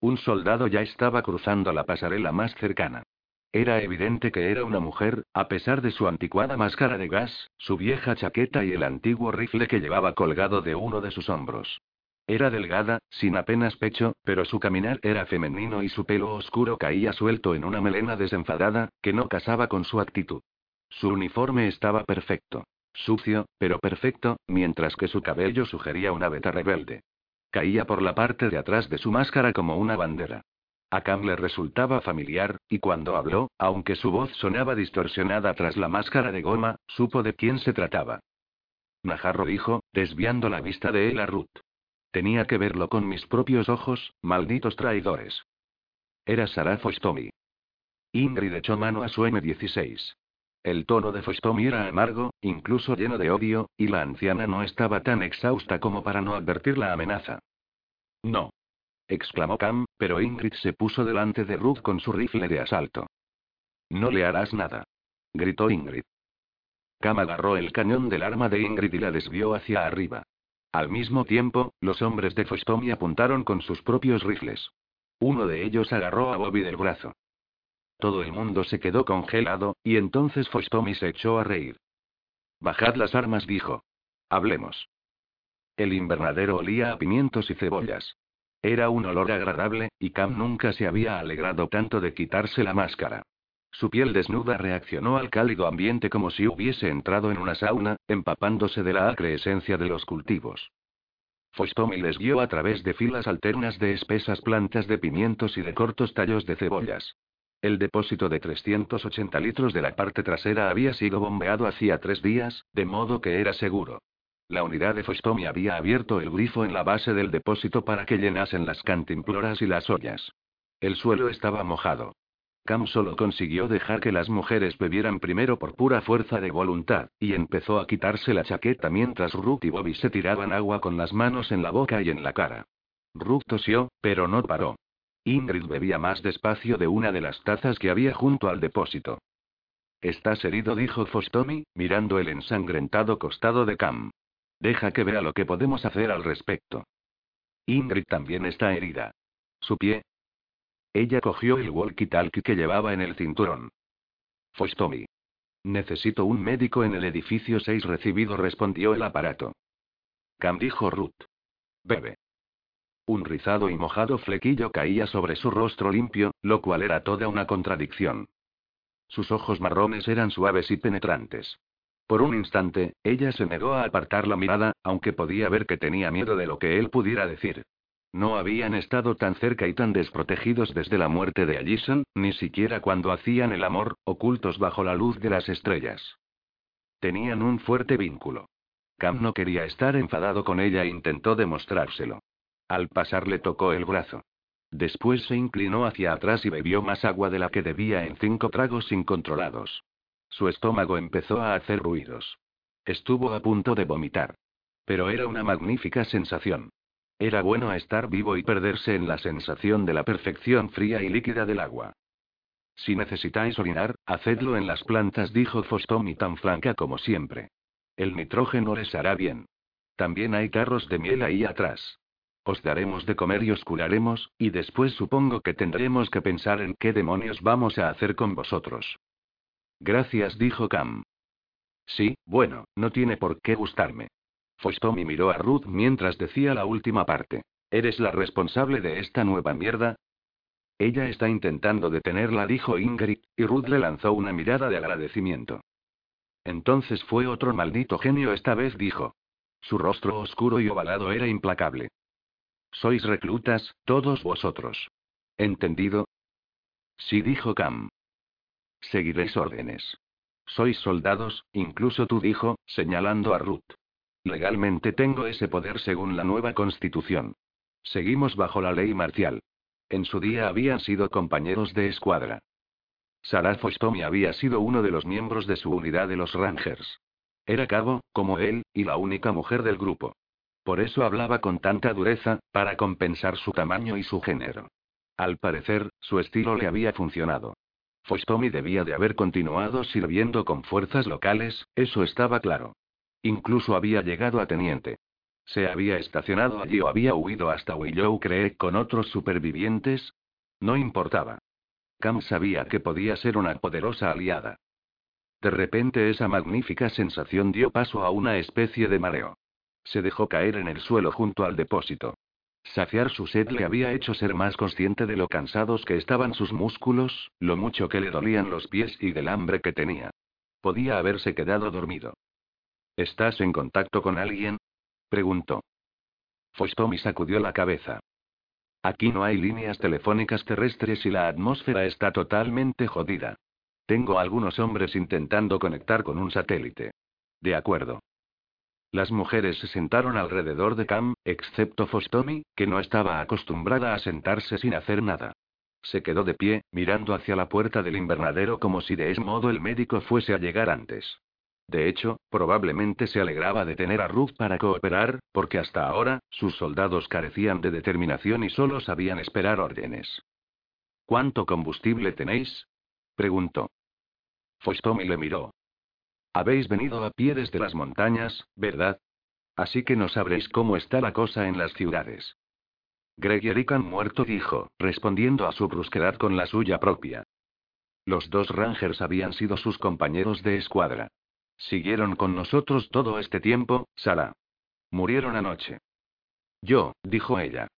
Un soldado ya estaba cruzando la pasarela más cercana. Era evidente que era una mujer, a pesar de su anticuada máscara de gas, su vieja chaqueta y el antiguo rifle que llevaba colgado de uno de sus hombros. Era delgada, sin apenas pecho, pero su caminar era femenino y su pelo oscuro caía suelto en una melena desenfadada, que no casaba con su actitud. Su uniforme estaba perfecto. Sucio, pero perfecto, mientras que su cabello sugería una beta rebelde. Caía por la parte de atrás de su máscara como una bandera. A Cam le resultaba familiar, y cuando habló, aunque su voz sonaba distorsionada tras la máscara de goma, supo de quién se trataba. Najarro dijo, desviando la vista de él a Ruth. Tenía que verlo con mis propios ojos, malditos traidores. Era Sarah Fostomi. Ingrid echó mano a su M16. El tono de Fostomi era amargo, incluso lleno de odio, y la anciana no estaba tan exhausta como para no advertir la amenaza. No. exclamó Cam, pero Ingrid se puso delante de Ruth con su rifle de asalto. No le harás nada. gritó Ingrid. Cam agarró el cañón del arma de Ingrid y la desvió hacia arriba. Al mismo tiempo, los hombres de Fostomi apuntaron con sus propios rifles. Uno de ellos agarró a Bobby del brazo. Todo el mundo se quedó congelado, y entonces Fostomi se echó a reír. Bajad las armas, dijo. Hablemos. El invernadero olía a pimientos y cebollas. Era un olor agradable, y Cam nunca se había alegrado tanto de quitarse la máscara. Su piel desnuda reaccionó al cálido ambiente como si hubiese entrado en una sauna, empapándose de la acre esencia de los cultivos. Fostomi les guió a través de filas alternas de espesas plantas de pimientos y de cortos tallos de cebollas. El depósito de 380 litros de la parte trasera había sido bombeado hacía tres días, de modo que era seguro. La unidad de Fostomi había abierto el grifo en la base del depósito para que llenasen las cantimploras y las ollas. El suelo estaba mojado. Cam solo consiguió dejar que las mujeres bebieran primero por pura fuerza de voluntad, y empezó a quitarse la chaqueta mientras Ruth y Bobby se tiraban agua con las manos en la boca y en la cara. Ruth tosió, pero no paró. Ingrid bebía más despacio de una de las tazas que había junto al depósito. Estás herido, dijo Fostomi, mirando el ensangrentado costado de Cam. Deja que vea lo que podemos hacer al respecto. Ingrid también está herida. Su pie, ella cogió el walkie-talkie que llevaba en el cinturón. Fostomi. Necesito un médico en el edificio 6 recibido, respondió el aparato. Cam dijo Ruth. Bebe. Un rizado y mojado flequillo caía sobre su rostro limpio, lo cual era toda una contradicción. Sus ojos marrones eran suaves y penetrantes. Por un instante, ella se negó a apartar la mirada, aunque podía ver que tenía miedo de lo que él pudiera decir. No habían estado tan cerca y tan desprotegidos desde la muerte de Allison, ni siquiera cuando hacían el amor, ocultos bajo la luz de las estrellas. Tenían un fuerte vínculo. Cam no quería estar enfadado con ella e intentó demostrárselo. Al pasar le tocó el brazo. Después se inclinó hacia atrás y bebió más agua de la que debía en cinco tragos incontrolados. Su estómago empezó a hacer ruidos. Estuvo a punto de vomitar. Pero era una magnífica sensación. Era bueno estar vivo y perderse en la sensación de la perfección fría y líquida del agua. Si necesitáis orinar, hacedlo en las plantas, dijo Fostomi tan franca como siempre. El nitrógeno les hará bien. También hay carros de miel ahí atrás. Os daremos de comer y os curaremos, y después supongo que tendremos que pensar en qué demonios vamos a hacer con vosotros. Gracias, dijo Cam. Sí, bueno, no tiene por qué gustarme. Fostomi miró a Ruth mientras decía la última parte. ¿Eres la responsable de esta nueva mierda? Ella está intentando detenerla, dijo Ingrid, y Ruth le lanzó una mirada de agradecimiento. Entonces fue otro maldito genio esta vez, dijo. Su rostro oscuro y ovalado era implacable. Sois reclutas, todos vosotros. ¿Entendido? Sí, dijo Cam. Seguiréis órdenes. Sois soldados, incluso tú, dijo, señalando a Ruth. Legalmente tengo ese poder según la nueva constitución. Seguimos bajo la ley marcial. En su día habían sido compañeros de escuadra. Sarah Fostomi había sido uno de los miembros de su unidad de los Rangers. Era cabo, como él, y la única mujer del grupo. Por eso hablaba con tanta dureza, para compensar su tamaño y su género. Al parecer, su estilo le había funcionado. Fostomi debía de haber continuado sirviendo con fuerzas locales, eso estaba claro. Incluso había llegado a teniente. ¿Se había estacionado allí o había huido hasta Willow Creek con otros supervivientes? No importaba. Cam sabía que podía ser una poderosa aliada. De repente esa magnífica sensación dio paso a una especie de mareo. Se dejó caer en el suelo junto al depósito. Saciar su sed le había hecho ser más consciente de lo cansados que estaban sus músculos, lo mucho que le dolían los pies y del hambre que tenía. Podía haberse quedado dormido. ¿Estás en contacto con alguien? preguntó. Fostomi sacudió la cabeza. Aquí no hay líneas telefónicas terrestres y la atmósfera está totalmente jodida. Tengo algunos hombres intentando conectar con un satélite. De acuerdo. Las mujeres se sentaron alrededor de Cam, excepto Fostomi, que no estaba acostumbrada a sentarse sin hacer nada. Se quedó de pie, mirando hacia la puerta del invernadero como si de ese modo el médico fuese a llegar antes. De hecho, probablemente se alegraba de tener a Ruth para cooperar, porque hasta ahora, sus soldados carecían de determinación y solo sabían esperar órdenes. ¿Cuánto combustible tenéis? preguntó. Fostomi le miró. Habéis venido a pie desde las montañas, ¿verdad? Así que no sabréis cómo está la cosa en las ciudades. Greg y Eric han muerto, dijo, respondiendo a su brusquedad con la suya propia. Los dos Rangers habían sido sus compañeros de escuadra. Siguieron con nosotros todo este tiempo, Sara. Murieron anoche. Yo, dijo ella.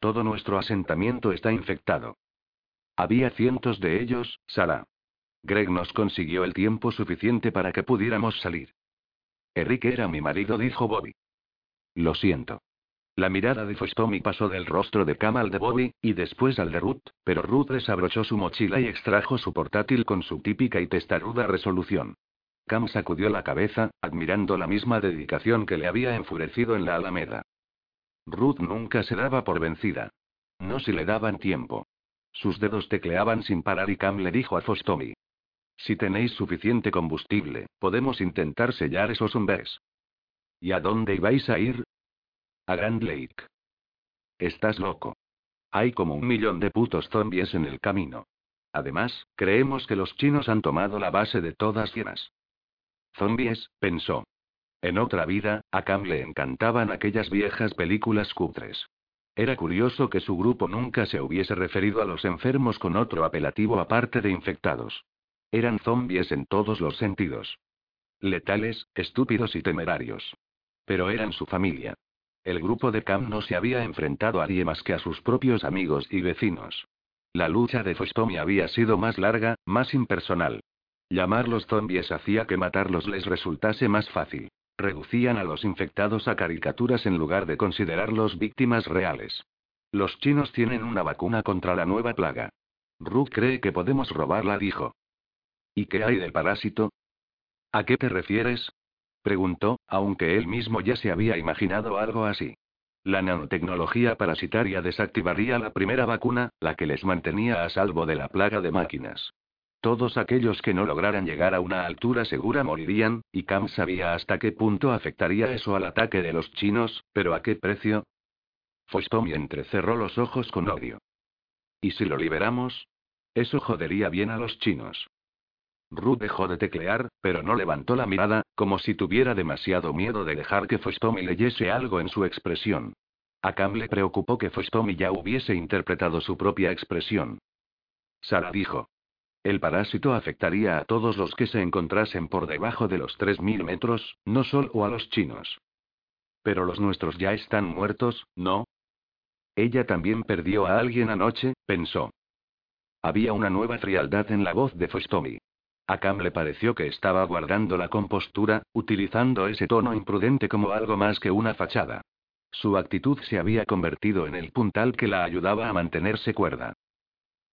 Todo nuestro asentamiento está infectado. Había cientos de ellos, Sara. Greg nos consiguió el tiempo suficiente para que pudiéramos salir. Enrique era mi marido, dijo Bobby. Lo siento. La mirada de Fostomi pasó del rostro de Cam al de Bobby, y después al de Ruth, pero Ruth desabrochó su mochila y extrajo su portátil con su típica y testaruda resolución. Cam sacudió la cabeza, admirando la misma dedicación que le había enfurecido en la Alameda. Ruth nunca se daba por vencida. No si le daban tiempo. Sus dedos tecleaban sin parar y Cam le dijo a Fostomi. Si tenéis suficiente combustible, podemos intentar sellar esos hombres. ¿Y a dónde ibais a ir? A Grand Lake. Estás loco. Hay como un millón de putos zombies en el camino. Además, creemos que los chinos han tomado la base de todas llenas. Zombies, pensó. En otra vida, a Cam le encantaban aquellas viejas películas cutres. Era curioso que su grupo nunca se hubiese referido a los enfermos con otro apelativo aparte de infectados. Eran zombies en todos los sentidos. Letales, estúpidos y temerarios. Pero eran su familia. El grupo de Cam no se había enfrentado a nadie más que a sus propios amigos y vecinos. La lucha de Fostomi había sido más larga, más impersonal. Llamarlos zombies hacía que matarlos les resultase más fácil. Reducían a los infectados a caricaturas en lugar de considerarlos víctimas reales. Los chinos tienen una vacuna contra la nueva plaga. Ruth cree que podemos robarla, dijo. ¿Y qué hay del parásito? ¿A qué te refieres? preguntó, aunque él mismo ya se había imaginado algo así. La nanotecnología parasitaria desactivaría la primera vacuna, la que les mantenía a salvo de la plaga de máquinas. Todos aquellos que no lograran llegar a una altura segura morirían, y Cam sabía hasta qué punto afectaría eso al ataque de los chinos, pero a qué precio. Fostomi entrecerró los ojos con odio. ¿Y si lo liberamos? Eso jodería bien a los chinos. Ruth dejó de teclear, pero no levantó la mirada, como si tuviera demasiado miedo de dejar que Fostomi leyese algo en su expresión. A Cam le preocupó que Fostomi ya hubiese interpretado su propia expresión. Sara dijo. El parásito afectaría a todos los que se encontrasen por debajo de los 3.000 metros, no solo a los chinos. Pero los nuestros ya están muertos, ¿no? Ella también perdió a alguien anoche, pensó. Había una nueva frialdad en la voz de Fostomi. A Cam le pareció que estaba guardando la compostura, utilizando ese tono imprudente como algo más que una fachada. Su actitud se había convertido en el puntal que la ayudaba a mantenerse cuerda.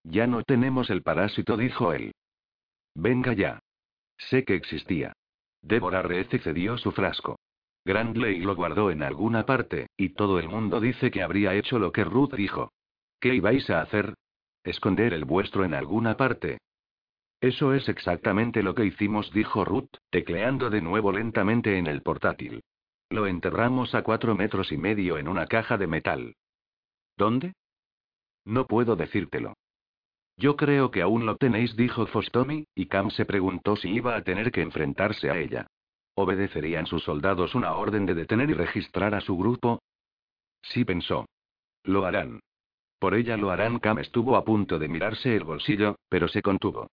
Ya no tenemos el parásito, dijo él. Venga ya. Sé que existía. Débora Reece cedió su frasco. Grandley lo guardó en alguna parte, y todo el mundo dice que habría hecho lo que Ruth dijo. ¿Qué ibais a hacer? ¿Esconder el vuestro en alguna parte? Eso es exactamente lo que hicimos, dijo Ruth, tecleando de nuevo lentamente en el portátil. Lo enterramos a cuatro metros y medio en una caja de metal. ¿Dónde? No puedo decírtelo. Yo creo que aún lo tenéis, dijo Fostomi, y Cam se preguntó si iba a tener que enfrentarse a ella. ¿Obedecerían sus soldados una orden de detener y registrar a su grupo? Sí pensó. Lo harán. Por ella lo harán. Cam estuvo a punto de mirarse el bolsillo, pero se contuvo.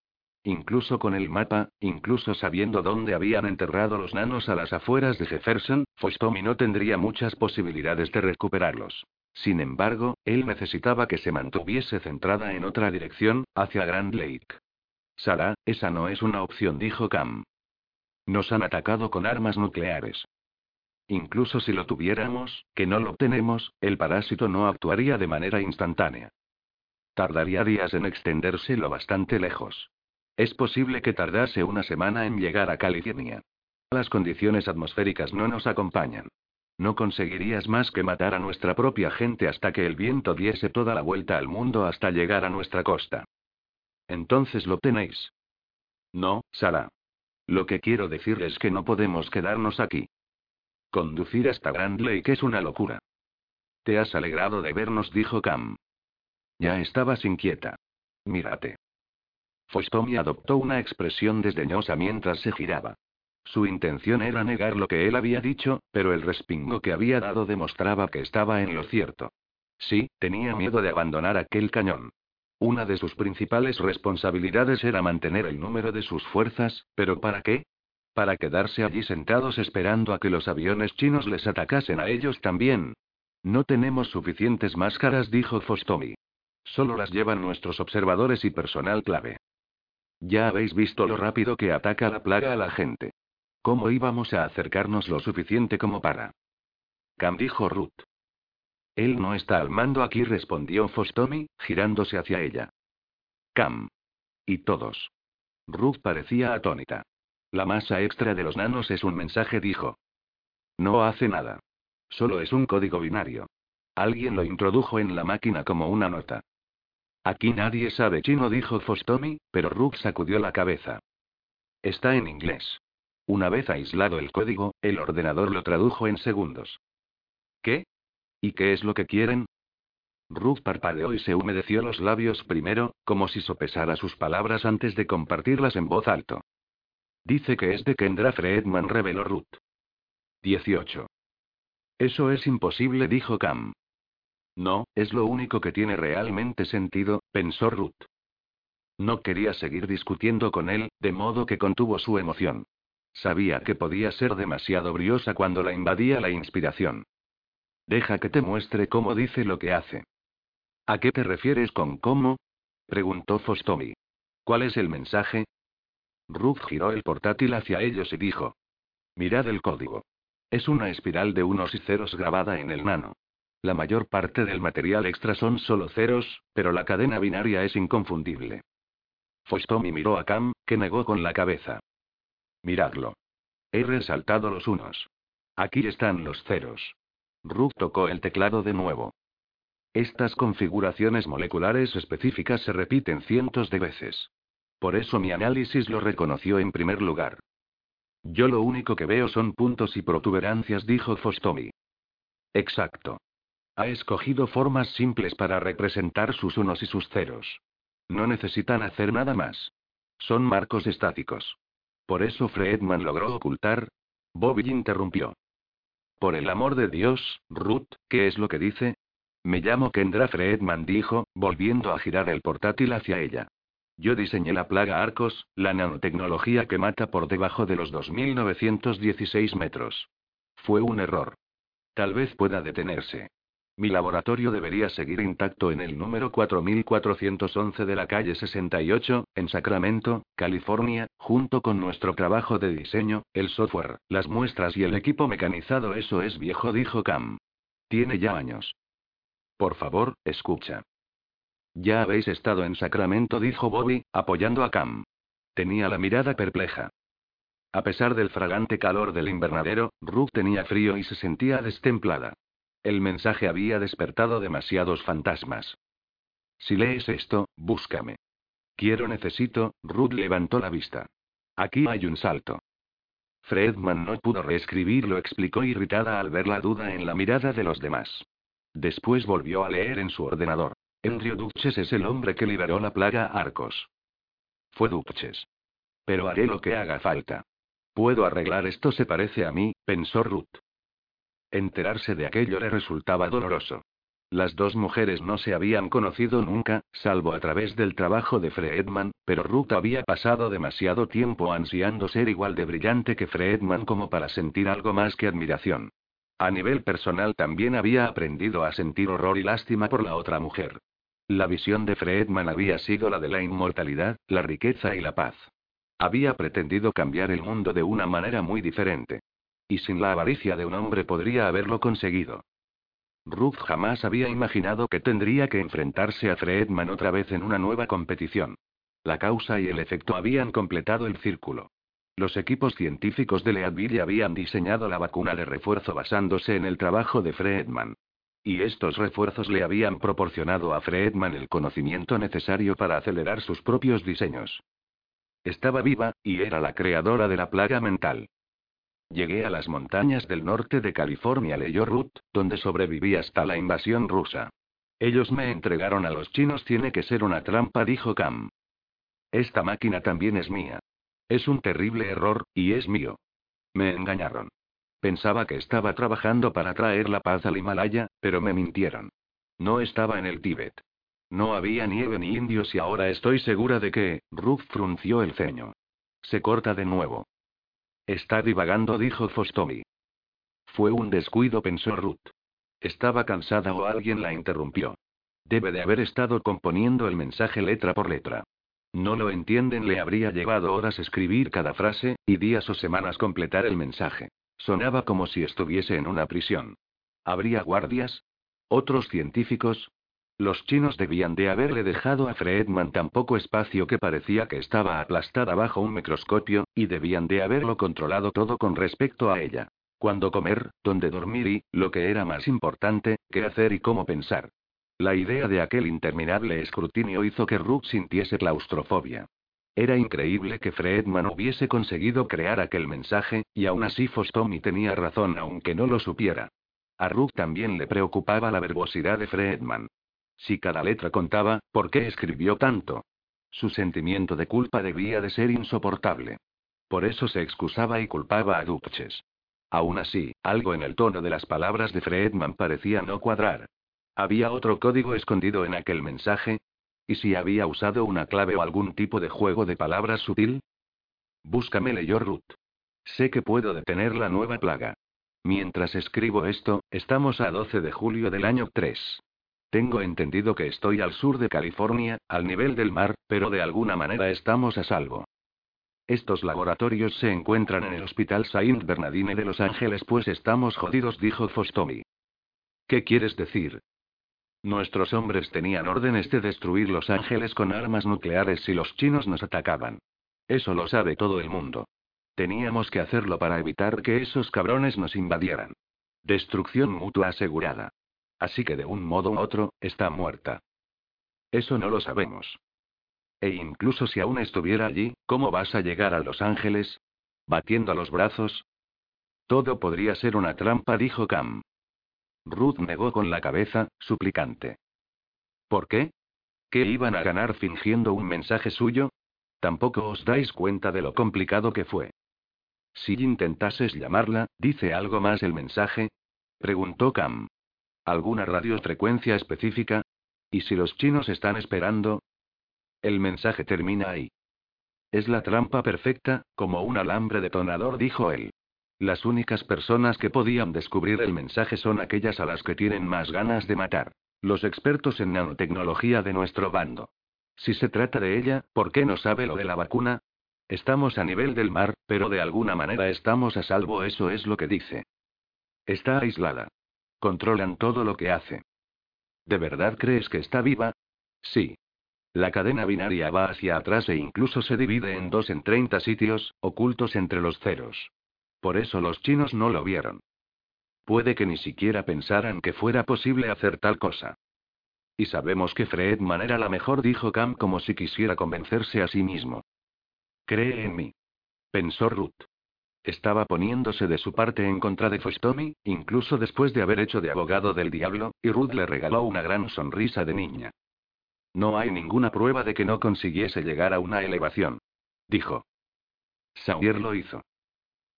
Incluso con el mapa, incluso sabiendo dónde habían enterrado los nanos a las afueras de Jefferson, Fostomi no tendría muchas posibilidades de recuperarlos. Sin embargo, él necesitaba que se mantuviese centrada en otra dirección, hacia Grand Lake. Sara, esa no es una opción, dijo Cam. Nos han atacado con armas nucleares. Incluso si lo tuviéramos, que no lo tenemos, el parásito no actuaría de manera instantánea. Tardaría días en extenderse lo bastante lejos. Es posible que tardase una semana en llegar a California. Las condiciones atmosféricas no nos acompañan. No conseguirías más que matar a nuestra propia gente hasta que el viento diese toda la vuelta al mundo hasta llegar a nuestra costa. Entonces lo tenéis. No, Sara. Lo que quiero decir es que no podemos quedarnos aquí. Conducir hasta Grand Lake es una locura. Te has alegrado de vernos, dijo Cam. Ya estabas inquieta. Mírate. Fostomi adoptó una expresión desdeñosa mientras se giraba. Su intención era negar lo que él había dicho, pero el respingo que había dado demostraba que estaba en lo cierto. Sí, tenía miedo de abandonar aquel cañón. Una de sus principales responsabilidades era mantener el número de sus fuerzas, pero ¿para qué? Para quedarse allí sentados esperando a que los aviones chinos les atacasen a ellos también. No tenemos suficientes máscaras, dijo Fostomi. Solo las llevan nuestros observadores y personal clave. Ya habéis visto lo rápido que ataca la plaga a la gente. ¿Cómo íbamos a acercarnos lo suficiente como para? Cam dijo Ruth. Él no está al mando aquí, respondió Fostomi, girándose hacia ella. Cam. Y todos. Ruth parecía atónita. La masa extra de los nanos es un mensaje, dijo. No hace nada. Solo es un código binario. Alguien lo introdujo en la máquina como una nota. Aquí nadie sabe chino, dijo Fostomi, pero Ruth sacudió la cabeza. Está en inglés. Una vez aislado el código, el ordenador lo tradujo en segundos. ¿Qué? ¿Y qué es lo que quieren? Ruth parpadeó y se humedeció los labios primero, como si sopesara sus palabras antes de compartirlas en voz alto. Dice que es de Kendra Fredman, reveló Ruth. 18. Eso es imposible, dijo Cam. No, es lo único que tiene realmente sentido, pensó Ruth. No quería seguir discutiendo con él, de modo que contuvo su emoción. Sabía que podía ser demasiado briosa cuando la invadía la inspiración. Deja que te muestre cómo dice lo que hace. ¿A qué te refieres con cómo? preguntó Fostomi. ¿Cuál es el mensaje? Ruth giró el portátil hacia ellos y dijo. Mirad el código. Es una espiral de unos y ceros grabada en el nano. La mayor parte del material extra son solo ceros, pero la cadena binaria es inconfundible. Fostomi miró a Cam, que negó con la cabeza. Miradlo. He resaltado los unos. Aquí están los ceros. Ruth tocó el teclado de nuevo. Estas configuraciones moleculares específicas se repiten cientos de veces. Por eso mi análisis lo reconoció en primer lugar. Yo lo único que veo son puntos y protuberancias, dijo Fostomi. Exacto. Ha escogido formas simples para representar sus unos y sus ceros. No necesitan hacer nada más. Son marcos estáticos. Por eso Fredman logró ocultar. Bobby interrumpió. Por el amor de Dios, Ruth, ¿qué es lo que dice? Me llamo Kendra Fredman, dijo, volviendo a girar el portátil hacia ella. Yo diseñé la plaga Arcos, la nanotecnología que mata por debajo de los 2916 metros. Fue un error. Tal vez pueda detenerse. Mi laboratorio debería seguir intacto en el número 4411 de la calle 68, en Sacramento, California, junto con nuestro trabajo de diseño, el software, las muestras y el equipo mecanizado. Eso es viejo, dijo Cam. Tiene ya años. Por favor, escucha. Ya habéis estado en Sacramento, dijo Bobby, apoyando a Cam. Tenía la mirada perpleja. A pesar del fragante calor del invernadero, Ruth tenía frío y se sentía destemplada. El mensaje había despertado demasiados fantasmas. Si lees esto, búscame. Quiero, necesito, Ruth levantó la vista. Aquí hay un salto. Fredman no pudo reescribirlo, explicó irritada al ver la duda en la mirada de los demás. Después volvió a leer en su ordenador. Andrew Duches es el hombre que liberó la plaga Arcos. Fue Duches. Pero haré lo que haga falta. Puedo arreglar esto, se parece a mí, pensó Ruth. Enterarse de aquello le resultaba doloroso. Las dos mujeres no se habían conocido nunca, salvo a través del trabajo de Fredman, pero Ruth había pasado demasiado tiempo ansiando ser igual de brillante que Fredman como para sentir algo más que admiración. A nivel personal también había aprendido a sentir horror y lástima por la otra mujer. La visión de Fredman había sido la de la inmortalidad, la riqueza y la paz. Había pretendido cambiar el mundo de una manera muy diferente. Y sin la avaricia de un hombre podría haberlo conseguido. Ruth jamás había imaginado que tendría que enfrentarse a Fredman otra vez en una nueva competición. La causa y el efecto habían completado el círculo. Los equipos científicos de Leadville habían diseñado la vacuna de refuerzo basándose en el trabajo de Fredman. Y estos refuerzos le habían proporcionado a Fredman el conocimiento necesario para acelerar sus propios diseños. Estaba viva, y era la creadora de la plaga mental. Llegué a las montañas del norte de California, leyó Ruth, donde sobreviví hasta la invasión rusa. Ellos me entregaron a los chinos, tiene que ser una trampa, dijo Cam. Esta máquina también es mía. Es un terrible error, y es mío. Me engañaron. Pensaba que estaba trabajando para traer la paz al Himalaya, pero me mintieron. No estaba en el Tíbet. No había nieve ni indios y ahora estoy segura de que, Ruth frunció el ceño. Se corta de nuevo. Está divagando, dijo Fostomi. Fue un descuido, pensó Ruth. Estaba cansada o alguien la interrumpió. Debe de haber estado componiendo el mensaje letra por letra. No lo entienden, le habría llevado horas escribir cada frase, y días o semanas completar el mensaje. Sonaba como si estuviese en una prisión. ¿Habría guardias? ¿Otros científicos? Los chinos debían de haberle dejado a Fredman tan poco espacio que parecía que estaba aplastada bajo un microscopio, y debían de haberlo controlado todo con respecto a ella. Cuándo comer, dónde dormir y, lo que era más importante, qué hacer y cómo pensar. La idea de aquel interminable escrutinio hizo que Rook sintiese claustrofobia. Era increíble que Fredman hubiese conseguido crear aquel mensaje, y aún así Fostomi tenía razón aunque no lo supiera. A Rook también le preocupaba la verbosidad de Fredman. Si cada letra contaba, ¿por qué escribió tanto? Su sentimiento de culpa debía de ser insoportable. Por eso se excusaba y culpaba a Duches. Aún así, algo en el tono de las palabras de Fredman parecía no cuadrar. ¿Había otro código escondido en aquel mensaje? ¿Y si había usado una clave o algún tipo de juego de palabras sutil? Búscame, leyó Ruth. Sé que puedo detener la nueva plaga. Mientras escribo esto, estamos a 12 de julio del año 3. Tengo entendido que estoy al sur de California, al nivel del mar, pero de alguna manera estamos a salvo. Estos laboratorios se encuentran en el Hospital Saint Bernardine de Los Ángeles, pues estamos jodidos, dijo Fostomi. ¿Qué quieres decir? Nuestros hombres tenían órdenes de destruir Los Ángeles con armas nucleares si los chinos nos atacaban. Eso lo sabe todo el mundo. Teníamos que hacerlo para evitar que esos cabrones nos invadieran. Destrucción mutua asegurada. Así que de un modo u otro, está muerta. Eso no lo sabemos. E incluso si aún estuviera allí, ¿cómo vas a llegar a Los Ángeles? ¿Batiendo los brazos? Todo podría ser una trampa, dijo Cam. Ruth negó con la cabeza, suplicante. ¿Por qué? ¿Qué iban a ganar fingiendo un mensaje suyo? Tampoco os dais cuenta de lo complicado que fue. Si intentases llamarla, ¿dice algo más el mensaje? Preguntó Cam. ¿Alguna radiofrecuencia específica? ¿Y si los chinos están esperando? El mensaje termina ahí. Es la trampa perfecta, como un alambre detonador, dijo él. Las únicas personas que podían descubrir el mensaje son aquellas a las que tienen más ganas de matar. Los expertos en nanotecnología de nuestro bando. Si se trata de ella, ¿por qué no sabe lo de la vacuna? Estamos a nivel del mar, pero de alguna manera estamos a salvo, eso es lo que dice. Está aislada. Controlan todo lo que hace. ¿De verdad crees que está viva? Sí. La cadena binaria va hacia atrás e incluso se divide en dos en 30 sitios, ocultos entre los ceros. Por eso los chinos no lo vieron. Puede que ni siquiera pensaran que fuera posible hacer tal cosa. Y sabemos que Fredman era la mejor, dijo Cam como si quisiera convencerse a sí mismo. Cree en mí. Pensó Ruth. Estaba poniéndose de su parte en contra de Fostomi, incluso después de haber hecho de abogado del diablo, y Ruth le regaló una gran sonrisa de niña. No hay ninguna prueba de que no consiguiese llegar a una elevación. Dijo. Sawyer lo hizo.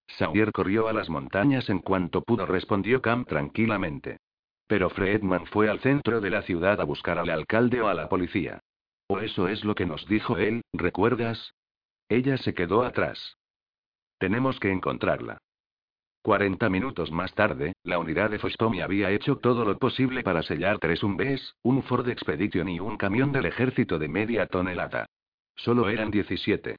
Sawyer corrió a las montañas en cuanto pudo, respondió Cam tranquilamente. Pero Fredman fue al centro de la ciudad a buscar al alcalde o a la policía. O eso es lo que nos dijo él, ¿recuerdas? Ella se quedó atrás. Tenemos que encontrarla. Cuarenta minutos más tarde, la unidad de Fostomi había hecho todo lo posible para sellar tres Umbes, un Ford Expedition y un camión del ejército de media tonelada. Solo eran 17.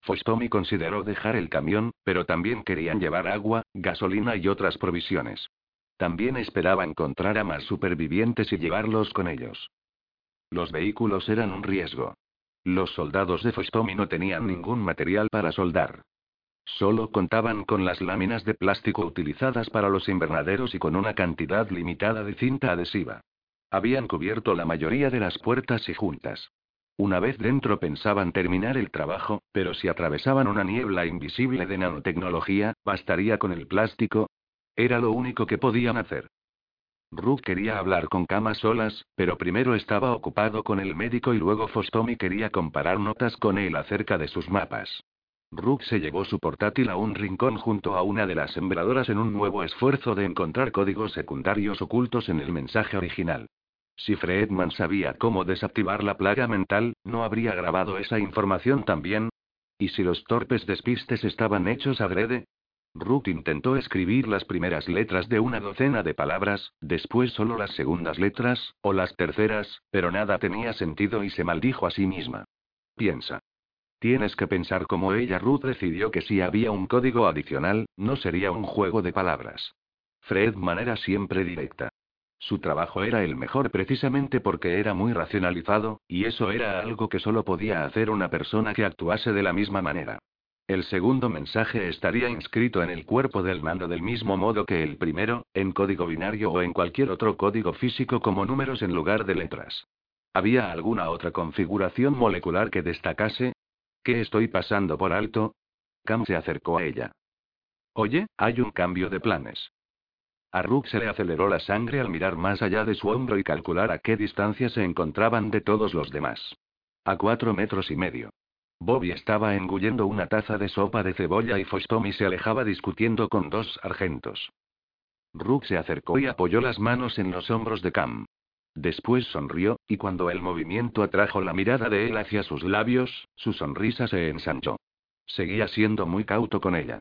Fostomi consideró dejar el camión, pero también querían llevar agua, gasolina y otras provisiones. También esperaba encontrar a más supervivientes y llevarlos con ellos. Los vehículos eran un riesgo. Los soldados de Fostomi no tenían ningún material para soldar. Solo contaban con las láminas de plástico utilizadas para los invernaderos y con una cantidad limitada de cinta adhesiva. Habían cubierto la mayoría de las puertas y juntas. Una vez dentro pensaban terminar el trabajo, pero si atravesaban una niebla invisible de nanotecnología, bastaría con el plástico. Era lo único que podían hacer. Ruth quería hablar con camas solas, pero primero estaba ocupado con el médico y luego Fostomi quería comparar notas con él acerca de sus mapas. Rook se llevó su portátil a un rincón junto a una de las sembradoras en un nuevo esfuerzo de encontrar códigos secundarios ocultos en el mensaje original. Si Fredman sabía cómo desactivar la plaga mental, ¿no habría grabado esa información también? ¿Y si los torpes despistes estaban hechos adrede? Ruth intentó escribir las primeras letras de una docena de palabras, después solo las segundas letras, o las terceras, pero nada tenía sentido y se maldijo a sí misma. Piensa. Tienes que pensar como ella. Ruth decidió que si había un código adicional, no sería un juego de palabras. Fredman era siempre directa. Su trabajo era el mejor precisamente porque era muy racionalizado, y eso era algo que solo podía hacer una persona que actuase de la misma manera. El segundo mensaje estaría inscrito en el cuerpo del mando del mismo modo que el primero, en código binario o en cualquier otro código físico como números en lugar de letras. ¿Había alguna otra configuración molecular que destacase? ¿Qué estoy pasando por alto? Cam se acercó a ella. Oye, hay un cambio de planes. A Rook se le aceleró la sangre al mirar más allá de su hombro y calcular a qué distancia se encontraban de todos los demás. A cuatro metros y medio. Bobby estaba engullendo una taza de sopa de cebolla y Fostomi se alejaba discutiendo con dos sargentos. Rook se acercó y apoyó las manos en los hombros de Cam. Después sonrió, y cuando el movimiento atrajo la mirada de él hacia sus labios, su sonrisa se ensanchó. Seguía siendo muy cauto con ella.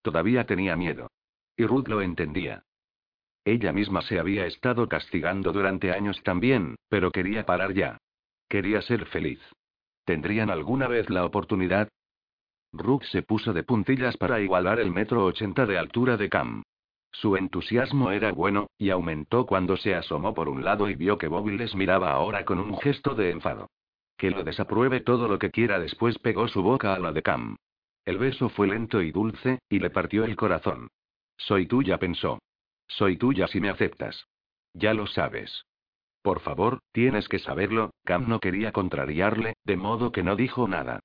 Todavía tenía miedo. Y Ruth lo entendía. Ella misma se había estado castigando durante años también, pero quería parar ya. Quería ser feliz. ¿Tendrían alguna vez la oportunidad? Rook se puso de puntillas para igualar el metro ochenta de altura de Cam. Su entusiasmo era bueno, y aumentó cuando se asomó por un lado y vio que Bobby les miraba ahora con un gesto de enfado. Que lo desapruebe todo lo que quiera después pegó su boca a la de Cam. El beso fue lento y dulce, y le partió el corazón. Soy tuya, pensó. Soy tuya si me aceptas. Ya lo sabes. Por favor, tienes que saberlo, Cam no quería contrariarle, de modo que no dijo nada.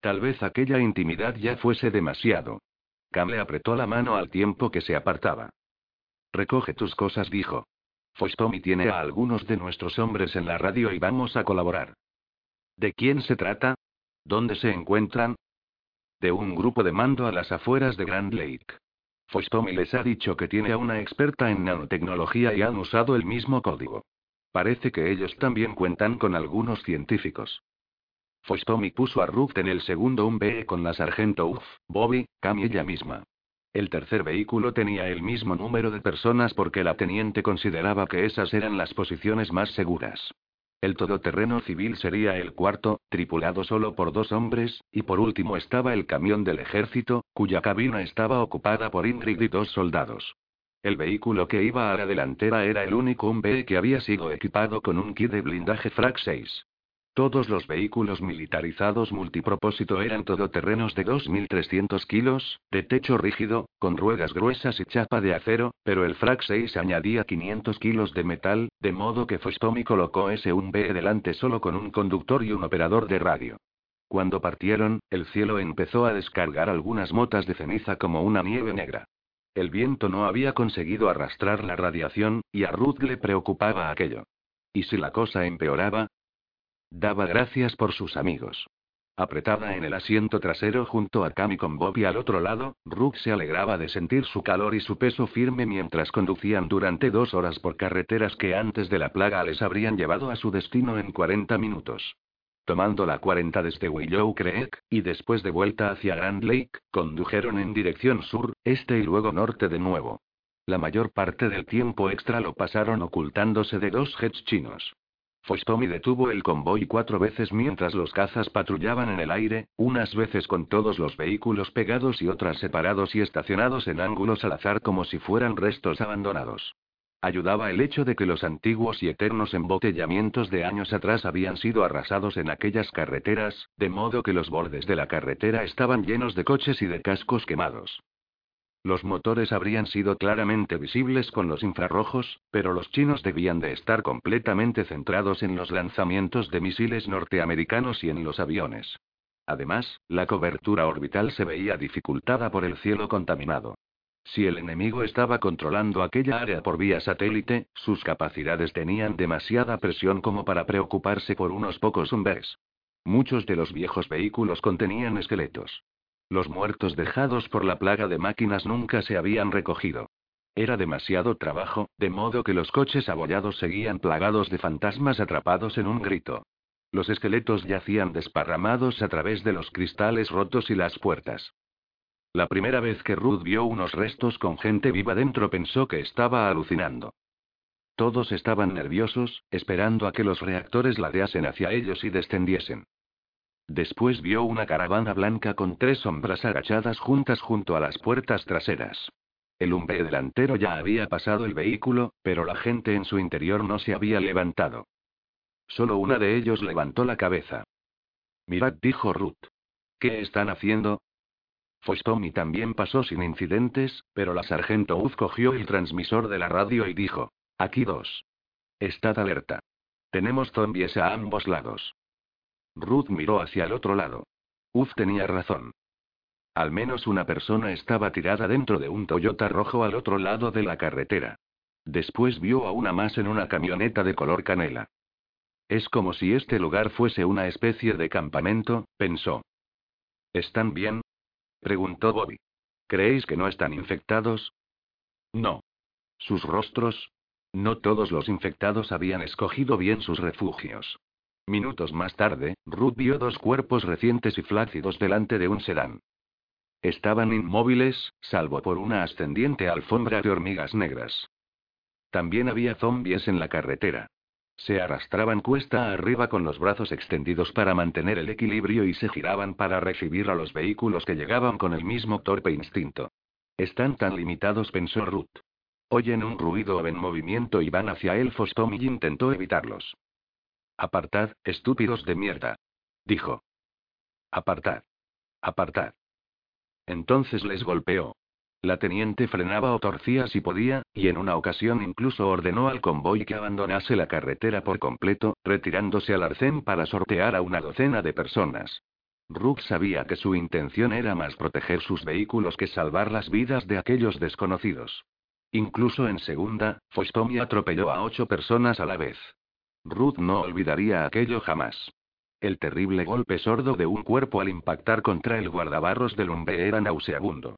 Tal vez aquella intimidad ya fuese demasiado. Cam le apretó la mano al tiempo que se apartaba. Recoge tus cosas, dijo. Fostomi tiene a algunos de nuestros hombres en la radio y vamos a colaborar. ¿De quién se trata? ¿Dónde se encuentran? De un grupo de mando a las afueras de Grand Lake. Fostomi les ha dicho que tiene a una experta en nanotecnología y han usado el mismo código. Parece que ellos también cuentan con algunos científicos. Fostomi puso a Ruth en el segundo un BE con la sargento Uff, Bobby, Cam y ella misma. El tercer vehículo tenía el mismo número de personas porque la teniente consideraba que esas eran las posiciones más seguras. El todoterreno civil sería el cuarto, tripulado solo por dos hombres, y por último estaba el camión del ejército, cuya cabina estaba ocupada por Ingrid y dos soldados. El vehículo que iba a la delantera era el único UMB que había sido equipado con un kit de blindaje FRAC 6. Todos los vehículos militarizados multipropósito eran todoterrenos de 2.300 kilos, de techo rígido, con ruedas gruesas y chapa de acero, pero el FRAC 6 añadía 500 kilos de metal, de modo que Fostomi colocó ese UMB delante solo con un conductor y un operador de radio. Cuando partieron, el cielo empezó a descargar algunas motas de ceniza como una nieve negra. El viento no había conseguido arrastrar la radiación, y a Ruth le preocupaba aquello. ¿Y si la cosa empeoraba? Daba gracias por sus amigos. Apretada en el asiento trasero junto a Cami con Bobby al otro lado, Ruth se alegraba de sentir su calor y su peso firme mientras conducían durante dos horas por carreteras que antes de la plaga les habrían llevado a su destino en 40 minutos. Tomando la 40 desde Willow Creek, y después de vuelta hacia Grand Lake, condujeron en dirección sur, este y luego norte de nuevo. La mayor parte del tiempo extra lo pasaron ocultándose de dos jets chinos. Fostomi detuvo el convoy cuatro veces mientras los cazas patrullaban en el aire, unas veces con todos los vehículos pegados y otras separados y estacionados en ángulos al azar como si fueran restos abandonados. Ayudaba el hecho de que los antiguos y eternos embotellamientos de años atrás habían sido arrasados en aquellas carreteras, de modo que los bordes de la carretera estaban llenos de coches y de cascos quemados. Los motores habrían sido claramente visibles con los infrarrojos, pero los chinos debían de estar completamente centrados en los lanzamientos de misiles norteamericanos y en los aviones. Además, la cobertura orbital se veía dificultada por el cielo contaminado. Si el enemigo estaba controlando aquella área por vía satélite, sus capacidades tenían demasiada presión como para preocuparse por unos pocos hombres. Muchos de los viejos vehículos contenían esqueletos. Los muertos dejados por la plaga de máquinas nunca se habían recogido. Era demasiado trabajo, de modo que los coches abollados seguían plagados de fantasmas atrapados en un grito. Los esqueletos yacían desparramados a través de los cristales rotos y las puertas. La primera vez que Ruth vio unos restos con gente viva dentro pensó que estaba alucinando. Todos estaban nerviosos, esperando a que los reactores ladeasen hacia ellos y descendiesen. Después vio una caravana blanca con tres sombras agachadas juntas junto a las puertas traseras. El umbe delantero ya había pasado el vehículo, pero la gente en su interior no se había levantado. Solo una de ellos levantó la cabeza. Mirad, dijo Ruth. ¿Qué están haciendo? Fostomi también pasó sin incidentes, pero la sargento Uz cogió el transmisor de la radio y dijo: Aquí dos. Estad alerta. Tenemos zombies a ambos lados. Ruth miró hacia el otro lado. Uz tenía razón. Al menos una persona estaba tirada dentro de un Toyota rojo al otro lado de la carretera. Después vio a una más en una camioneta de color canela. Es como si este lugar fuese una especie de campamento, pensó. ¿Están bien? preguntó Bobby. ¿Creéis que no están infectados? No. Sus rostros. No todos los infectados habían escogido bien sus refugios. Minutos más tarde, Ruth vio dos cuerpos recientes y flácidos delante de un sedán. Estaban inmóviles, salvo por una ascendiente alfombra de hormigas negras. También había zombies en la carretera. Se arrastraban cuesta arriba con los brazos extendidos para mantener el equilibrio y se giraban para recibir a los vehículos que llegaban con el mismo torpe instinto. Están tan limitados, pensó Ruth. Oyen un ruido o ven movimiento y van hacia él. Tommy intentó evitarlos. Apartad, estúpidos de mierda. Dijo. Apartad. Apartad. Entonces les golpeó. La teniente frenaba o torcía si podía, y en una ocasión incluso ordenó al convoy que abandonase la carretera por completo, retirándose al arcén para sortear a una docena de personas. Rook sabía que su intención era más proteger sus vehículos que salvar las vidas de aquellos desconocidos. Incluso en segunda, Fostomi atropelló a ocho personas a la vez. Ruth no olvidaría aquello jamás. El terrible golpe sordo de un cuerpo al impactar contra el guardabarros del hombre era nauseabundo.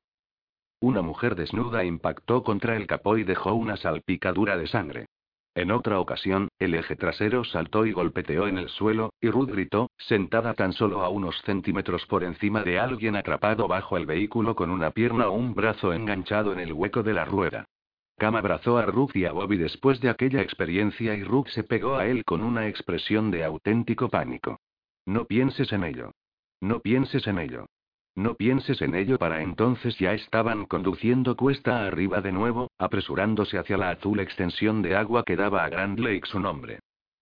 Una mujer desnuda impactó contra el capó y dejó una salpicadura de sangre. En otra ocasión, el eje trasero saltó y golpeteó en el suelo, y Ruth gritó, sentada tan solo a unos centímetros por encima de alguien atrapado bajo el vehículo con una pierna o un brazo enganchado en el hueco de la rueda. Cam abrazó a Ruth y a Bobby después de aquella experiencia y Ruth se pegó a él con una expresión de auténtico pánico. No pienses en ello. No pienses en ello. No pienses en ello. Para entonces ya estaban conduciendo cuesta arriba de nuevo, apresurándose hacia la azul extensión de agua que daba a Grand Lake su nombre.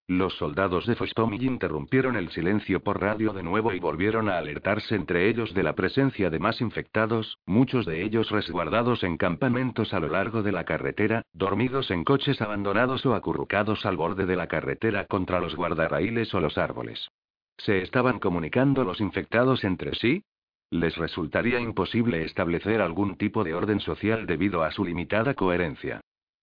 Los soldados de Fostomi interrumpieron el silencio por radio de nuevo y volvieron a alertarse entre ellos de la presencia de más infectados, muchos de ellos resguardados en campamentos a lo largo de la carretera, dormidos en coches abandonados o acurrucados al borde de la carretera contra los guardarraíles o los árboles. ¿Se estaban comunicando los infectados entre sí? Les resultaría imposible establecer algún tipo de orden social debido a su limitada coherencia.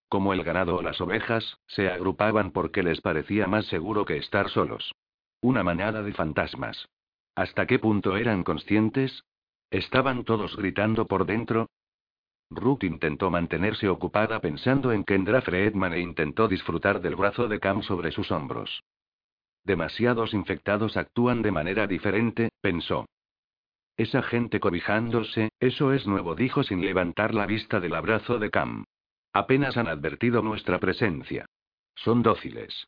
Como el ganado o las ovejas, se agrupaban porque les parecía más seguro que estar solos. Una manada de fantasmas. ¿Hasta qué punto eran conscientes? ¿Estaban todos gritando por dentro? Ruth intentó mantenerse ocupada pensando en Kendra Fredman e intentó disfrutar del brazo de Cam sobre sus hombros. Demasiados infectados actúan de manera diferente, pensó. Esa gente cobijándose, eso es nuevo, dijo sin levantar la vista del abrazo de Cam. Apenas han advertido nuestra presencia. Son dóciles.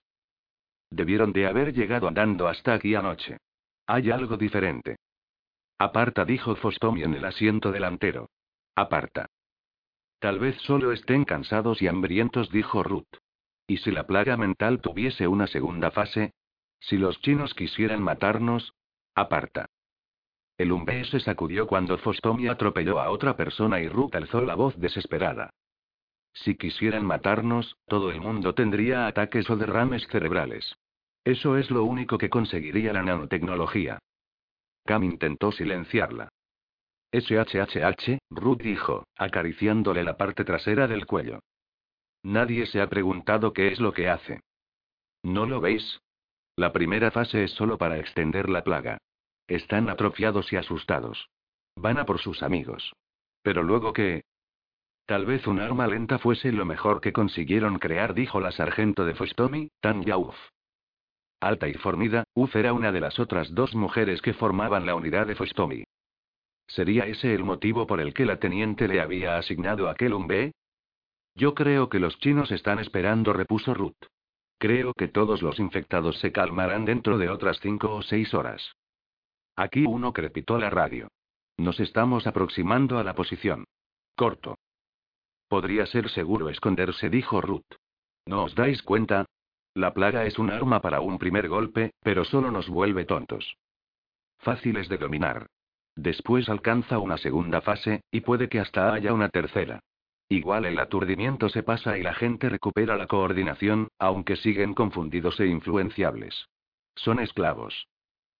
Debieron de haber llegado andando hasta aquí anoche. Hay algo diferente. Aparta, dijo Fostomi en el asiento delantero. Aparta. Tal vez solo estén cansados y hambrientos, dijo Ruth. ¿Y si la plaga mental tuviese una segunda fase? Si los chinos quisieran matarnos, aparta. El Umbe se sacudió cuando Fostomi atropelló a otra persona y Ruth alzó la voz desesperada. Si quisieran matarnos, todo el mundo tendría ataques o derrames cerebrales. Eso es lo único que conseguiría la nanotecnología. Cam intentó silenciarla. SHHH, Ruth dijo, acariciándole la parte trasera del cuello. Nadie se ha preguntado qué es lo que hace. ¿No lo veis? La primera fase es solo para extender la plaga. Están atrofiados y asustados. Van a por sus amigos. Pero luego qué? Tal vez un arma lenta fuese lo mejor que consiguieron crear, dijo la sargento de Fostomi, Tanya Uf. Alta y formida, Uf era una de las otras dos mujeres que formaban la unidad de Fostomi. ¿Sería ese el motivo por el que la teniente le había asignado aquel umbe? Yo creo que los chinos están esperando, repuso Ruth. Creo que todos los infectados se calmarán dentro de otras cinco o seis horas. Aquí uno crepitó la radio. Nos estamos aproximando a la posición. Corto. Podría ser seguro esconderse, dijo Ruth. ¿No os dais cuenta? La plaga es un arma para un primer golpe, pero solo nos vuelve tontos. Fáciles de dominar. Después alcanza una segunda fase, y puede que hasta haya una tercera. Igual el aturdimiento se pasa y la gente recupera la coordinación, aunque siguen confundidos e influenciables. Son esclavos.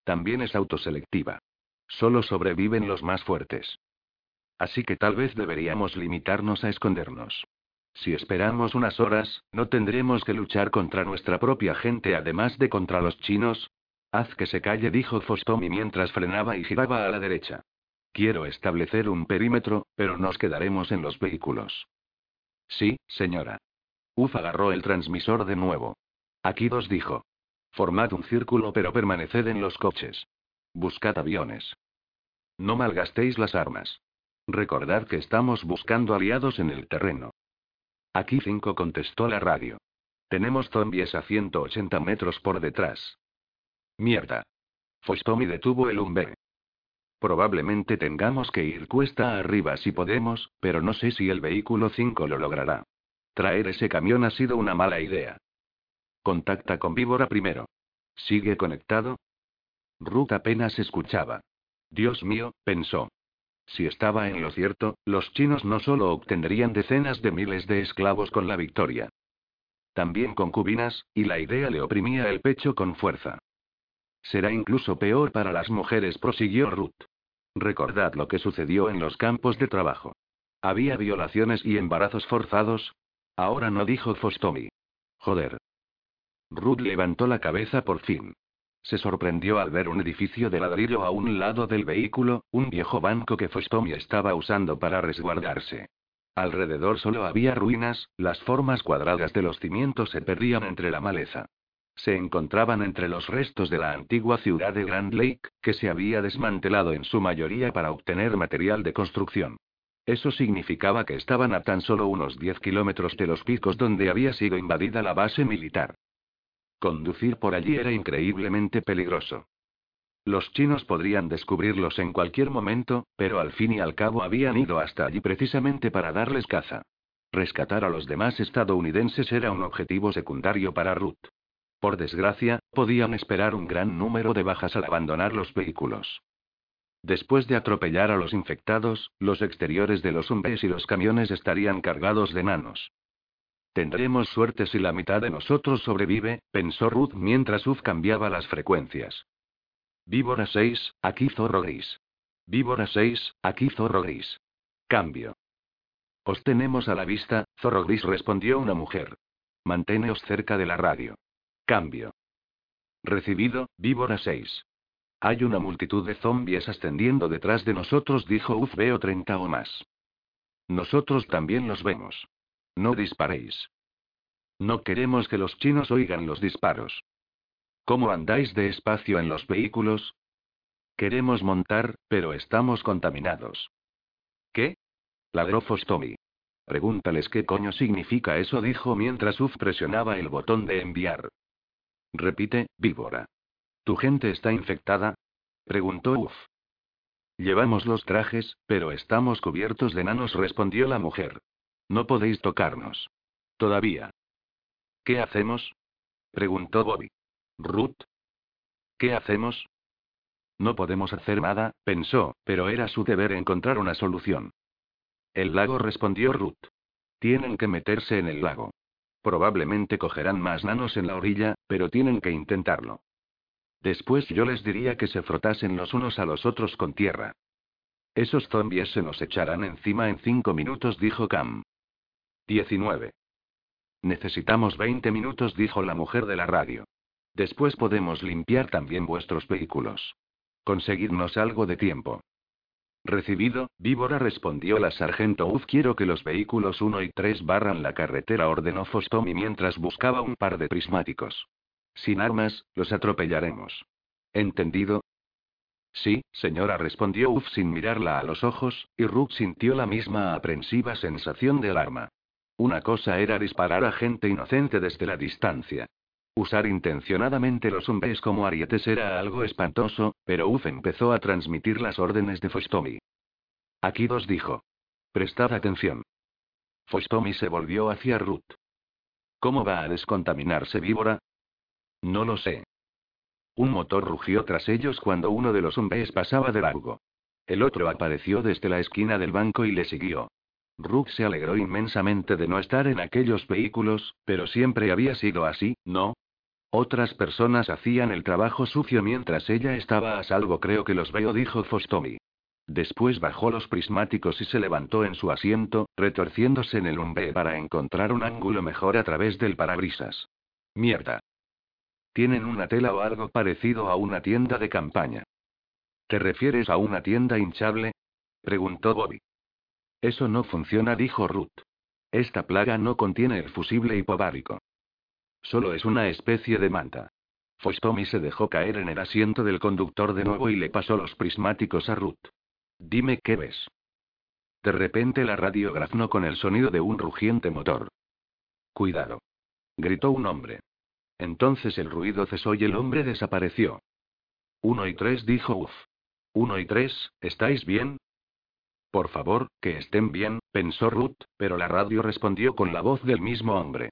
También es autoselectiva. Solo sobreviven los más fuertes. Así que tal vez deberíamos limitarnos a escondernos. Si esperamos unas horas, no tendremos que luchar contra nuestra propia gente además de contra los chinos. Haz que se calle, dijo Fostomi mientras frenaba y giraba a la derecha. Quiero establecer un perímetro, pero nos quedaremos en los vehículos. Sí, señora. Uf agarró el transmisor de nuevo. Aquí dos dijo. Formad un círculo pero permaneced en los coches. Buscad aviones. No malgastéis las armas. Recordad que estamos buscando aliados en el terreno. Aquí 5 contestó la radio. Tenemos zombies a 180 metros por detrás. Mierda. Fostomi detuvo el Umbe. Probablemente tengamos que ir cuesta arriba si podemos, pero no sé si el vehículo 5 lo logrará. Traer ese camión ha sido una mala idea. Contacta con Víbora primero. ¿Sigue conectado? Ruth apenas escuchaba. Dios mío, pensó. Si estaba en lo cierto, los chinos no solo obtendrían decenas de miles de esclavos con la victoria. También concubinas, y la idea le oprimía el pecho con fuerza. Será incluso peor para las mujeres, prosiguió Ruth. Recordad lo que sucedió en los campos de trabajo. Había violaciones y embarazos forzados. Ahora no dijo Fostomi. Joder. Ruth levantó la cabeza por fin. Se sorprendió al ver un edificio de ladrillo a un lado del vehículo, un viejo banco que Fostomi estaba usando para resguardarse. Alrededor solo había ruinas, las formas cuadradas de los cimientos se perdían entre la maleza. Se encontraban entre los restos de la antigua ciudad de Grand Lake, que se había desmantelado en su mayoría para obtener material de construcción. Eso significaba que estaban a tan solo unos 10 kilómetros de los picos donde había sido invadida la base militar. Conducir por allí era increíblemente peligroso. Los chinos podrían descubrirlos en cualquier momento, pero al fin y al cabo habían ido hasta allí precisamente para darles caza. Rescatar a los demás estadounidenses era un objetivo secundario para Ruth. Por desgracia, podían esperar un gran número de bajas al abandonar los vehículos. Después de atropellar a los infectados, los exteriores de los hombres y los camiones estarían cargados de nanos. Tendremos suerte si la mitad de nosotros sobrevive, pensó Ruth mientras Uf cambiaba las frecuencias. Víbora 6, aquí zorro gris. Víbora 6, aquí zorro gris. Cambio. Os tenemos a la vista, zorro gris respondió una mujer. Manténeos cerca de la radio. Cambio. Recibido, víbora 6. Hay una multitud de zombies ascendiendo detrás de nosotros, dijo Uf, veo 30 o más. Nosotros también los vemos. No disparéis. No queremos que los chinos oigan los disparos. ¿Cómo andáis de espacio en los vehículos? Queremos montar, pero estamos contaminados. ¿Qué? Ladró Fostomi. Pregúntales qué coño significa eso, dijo mientras Uf presionaba el botón de enviar. Repite, víbora. ¿Tu gente está infectada? Preguntó Uf. Llevamos los trajes, pero estamos cubiertos de nanos, respondió la mujer. No podéis tocarnos. Todavía. ¿Qué hacemos? preguntó Bobby. Ruth. ¿Qué hacemos? No podemos hacer nada, pensó, pero era su deber encontrar una solución. El lago respondió Ruth. Tienen que meterse en el lago. Probablemente cogerán más nanos en la orilla, pero tienen que intentarlo. Después yo les diría que se frotasen los unos a los otros con tierra. Esos zombies se nos echarán encima en cinco minutos, dijo Cam. 19. Necesitamos 20 minutos, dijo la mujer de la radio. Después podemos limpiar también vuestros vehículos. Conseguidnos algo de tiempo. Recibido, Víbora respondió la sargento Uf. Quiero que los vehículos 1 y 3 barran la carretera, ordenó Fostomi mientras buscaba un par de prismáticos. Sin armas, los atropellaremos. ¿Entendido? Sí, señora, respondió Uf sin mirarla a los ojos, y Rook sintió la misma aprensiva sensación de alarma. Una cosa era disparar a gente inocente desde la distancia. Usar intencionadamente los hombres como arietes era algo espantoso, pero Uf empezó a transmitir las órdenes de Fostomi. Aquí dos dijo. Prestad atención. Fostomi se volvió hacia Ruth. ¿Cómo va a descontaminarse víbora? No lo sé. Un motor rugió tras ellos cuando uno de los hombres pasaba de largo. El otro apareció desde la esquina del banco y le siguió. Rook se alegró inmensamente de no estar en aquellos vehículos, pero siempre había sido así, ¿no? Otras personas hacían el trabajo sucio mientras ella estaba a salvo, creo que los veo, dijo Fostomi. Después bajó los prismáticos y se levantó en su asiento, retorciéndose en el umbe para encontrar un ángulo mejor a través del parabrisas. Mierda. Tienen una tela o algo parecido a una tienda de campaña. ¿Te refieres a una tienda hinchable? preguntó Bobby. Eso no funciona, dijo Ruth. Esta plaga no contiene el fusible hipobárico. Solo es una especie de manta. Fostomi se dejó caer en el asiento del conductor de nuevo y le pasó los prismáticos a Ruth. Dime qué ves. De repente la radio graznó con el sonido de un rugiente motor. Cuidado. Gritó un hombre. Entonces el ruido cesó y el hombre desapareció. Uno y tres dijo Uf. Uno y tres, ¿estáis bien? Por favor, que estén bien, pensó Ruth, pero la radio respondió con la voz del mismo hombre.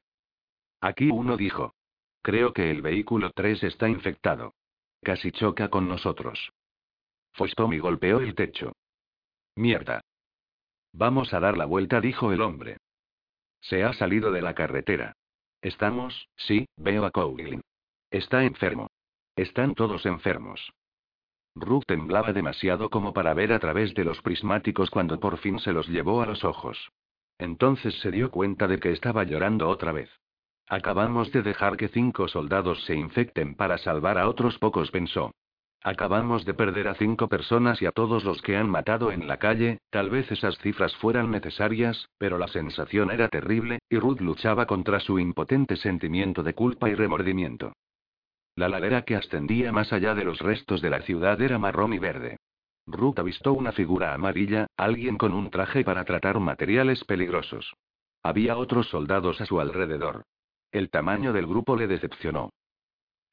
Aquí uno dijo. Creo que el vehículo 3 está infectado. Casi choca con nosotros. Fostomi golpeó el techo. Mierda. Vamos a dar la vuelta, dijo el hombre. Se ha salido de la carretera. Estamos, sí, veo a Cowlin. Está enfermo. Están todos enfermos. Ruth temblaba demasiado como para ver a través de los prismáticos cuando por fin se los llevó a los ojos. Entonces se dio cuenta de que estaba llorando otra vez. Acabamos de dejar que cinco soldados se infecten para salvar a otros pocos, pensó. Acabamos de perder a cinco personas y a todos los que han matado en la calle, tal vez esas cifras fueran necesarias, pero la sensación era terrible, y Ruth luchaba contra su impotente sentimiento de culpa y remordimiento. La ladera que ascendía más allá de los restos de la ciudad era marrón y verde. Ruth avistó una figura amarilla, alguien con un traje para tratar materiales peligrosos. Había otros soldados a su alrededor. El tamaño del grupo le decepcionó.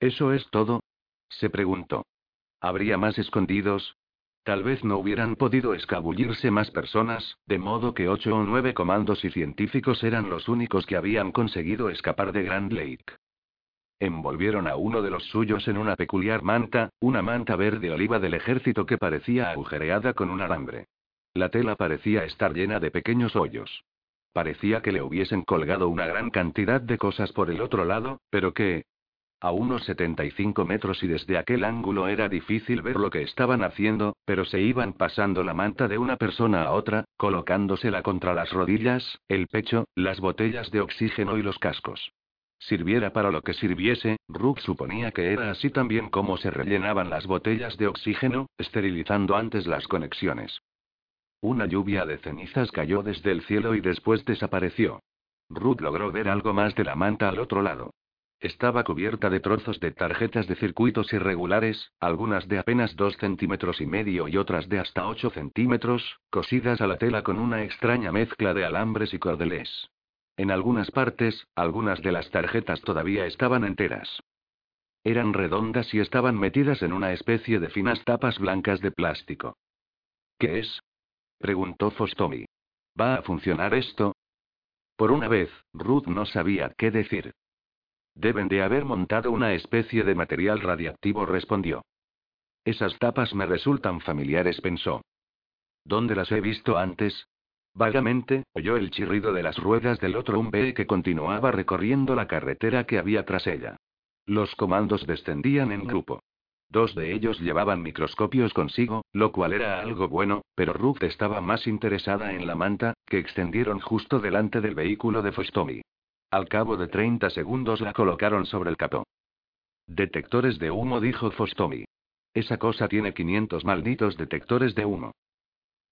¿Eso es todo? se preguntó. ¿Habría más escondidos? Tal vez no hubieran podido escabullirse más personas, de modo que ocho o nueve comandos y científicos eran los únicos que habían conseguido escapar de Grand Lake. Envolvieron a uno de los suyos en una peculiar manta, una manta verde oliva del ejército que parecía agujereada con un alambre. La tela parecía estar llena de pequeños hoyos. Parecía que le hubiesen colgado una gran cantidad de cosas por el otro lado, pero que, a unos 75 metros y desde aquel ángulo era difícil ver lo que estaban haciendo, pero se iban pasando la manta de una persona a otra, colocándosela contra las rodillas, el pecho, las botellas de oxígeno y los cascos. Sirviera para lo que sirviese, Rook suponía que era así también como se rellenaban las botellas de oxígeno, esterilizando antes las conexiones. Una lluvia de cenizas cayó desde el cielo y después desapareció. Ruth logró ver algo más de la manta al otro lado. Estaba cubierta de trozos de tarjetas de circuitos irregulares, algunas de apenas dos centímetros y medio y otras de hasta ocho centímetros, cosidas a la tela con una extraña mezcla de alambres y cordelés. En algunas partes, algunas de las tarjetas todavía estaban enteras. Eran redondas y estaban metidas en una especie de finas tapas blancas de plástico. ¿Qué es? preguntó Fostomi. ¿Va a funcionar esto? Por una vez, Ruth no sabía qué decir. Deben de haber montado una especie de material radiactivo, respondió. Esas tapas me resultan familiares, pensó. ¿Dónde las he visto antes? Vagamente, oyó el chirrido de las ruedas del otro Umbe que continuaba recorriendo la carretera que había tras ella. Los comandos descendían en grupo. Dos de ellos llevaban microscopios consigo, lo cual era algo bueno, pero Ruth estaba más interesada en la manta, que extendieron justo delante del vehículo de Fostomi. Al cabo de 30 segundos la colocaron sobre el capó. Detectores de humo, dijo Fostomi. Esa cosa tiene 500 malditos detectores de humo.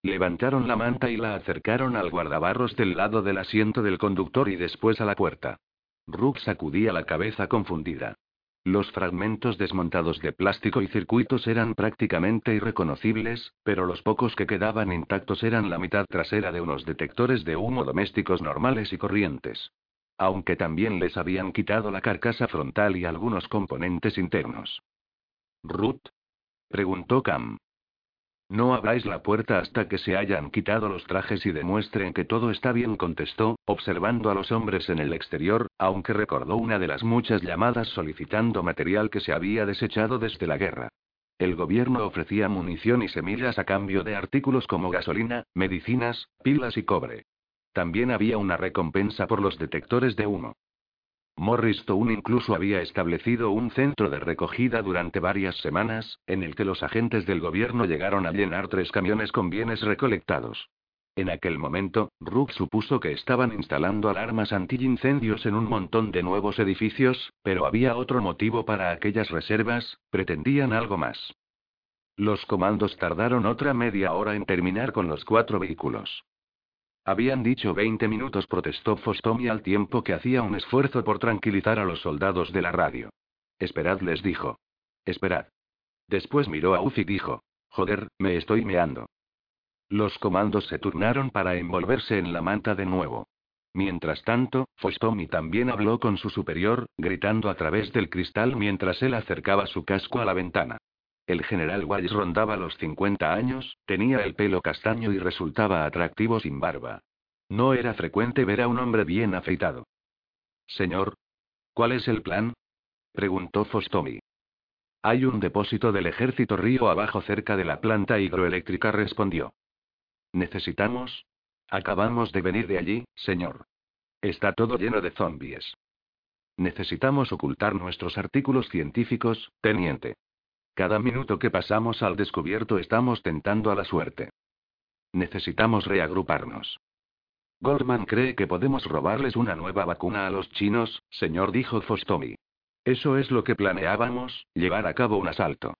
Levantaron la manta y la acercaron al guardabarros del lado del asiento del conductor y después a la puerta. Rook sacudía la cabeza confundida. Los fragmentos desmontados de plástico y circuitos eran prácticamente irreconocibles, pero los pocos que quedaban intactos eran la mitad trasera de unos detectores de humo domésticos normales y corrientes aunque también les habían quitado la carcasa frontal y algunos componentes internos. ¿Ruth? preguntó Cam. No abráis la puerta hasta que se hayan quitado los trajes y demuestren que todo está bien, contestó, observando a los hombres en el exterior, aunque recordó una de las muchas llamadas solicitando material que se había desechado desde la guerra. El gobierno ofrecía munición y semillas a cambio de artículos como gasolina, medicinas, pilas y cobre. También había una recompensa por los detectores de humo. Morris Town incluso había establecido un centro de recogida durante varias semanas, en el que los agentes del gobierno llegaron a llenar tres camiones con bienes recolectados. En aquel momento, Rook supuso que estaban instalando alarmas antiincendios en un montón de nuevos edificios, pero había otro motivo para aquellas reservas, pretendían algo más. Los comandos tardaron otra media hora en terminar con los cuatro vehículos. Habían dicho 20 minutos, protestó Fostomi al tiempo que hacía un esfuerzo por tranquilizar a los soldados de la radio. Esperad, les dijo. Esperad. Después miró a Uf y dijo: Joder, me estoy meando. Los comandos se turnaron para envolverse en la manta de nuevo. Mientras tanto, Fostomi también habló con su superior, gritando a través del cristal mientras él acercaba su casco a la ventana. El general Walsh rondaba los 50 años, tenía el pelo castaño y resultaba atractivo sin barba. No era frecuente ver a un hombre bien afeitado. Señor. ¿Cuál es el plan? preguntó Fostomi. Hay un depósito del ejército río abajo cerca de la planta hidroeléctrica, respondió. ¿Necesitamos? Acabamos de venir de allí, señor. Está todo lleno de zombies. Necesitamos ocultar nuestros artículos científicos, teniente. Cada minuto que pasamos al descubierto estamos tentando a la suerte. Necesitamos reagruparnos. Goldman cree que podemos robarles una nueva vacuna a los chinos, señor, dijo Fostomi. Eso es lo que planeábamos, llevar a cabo un asalto.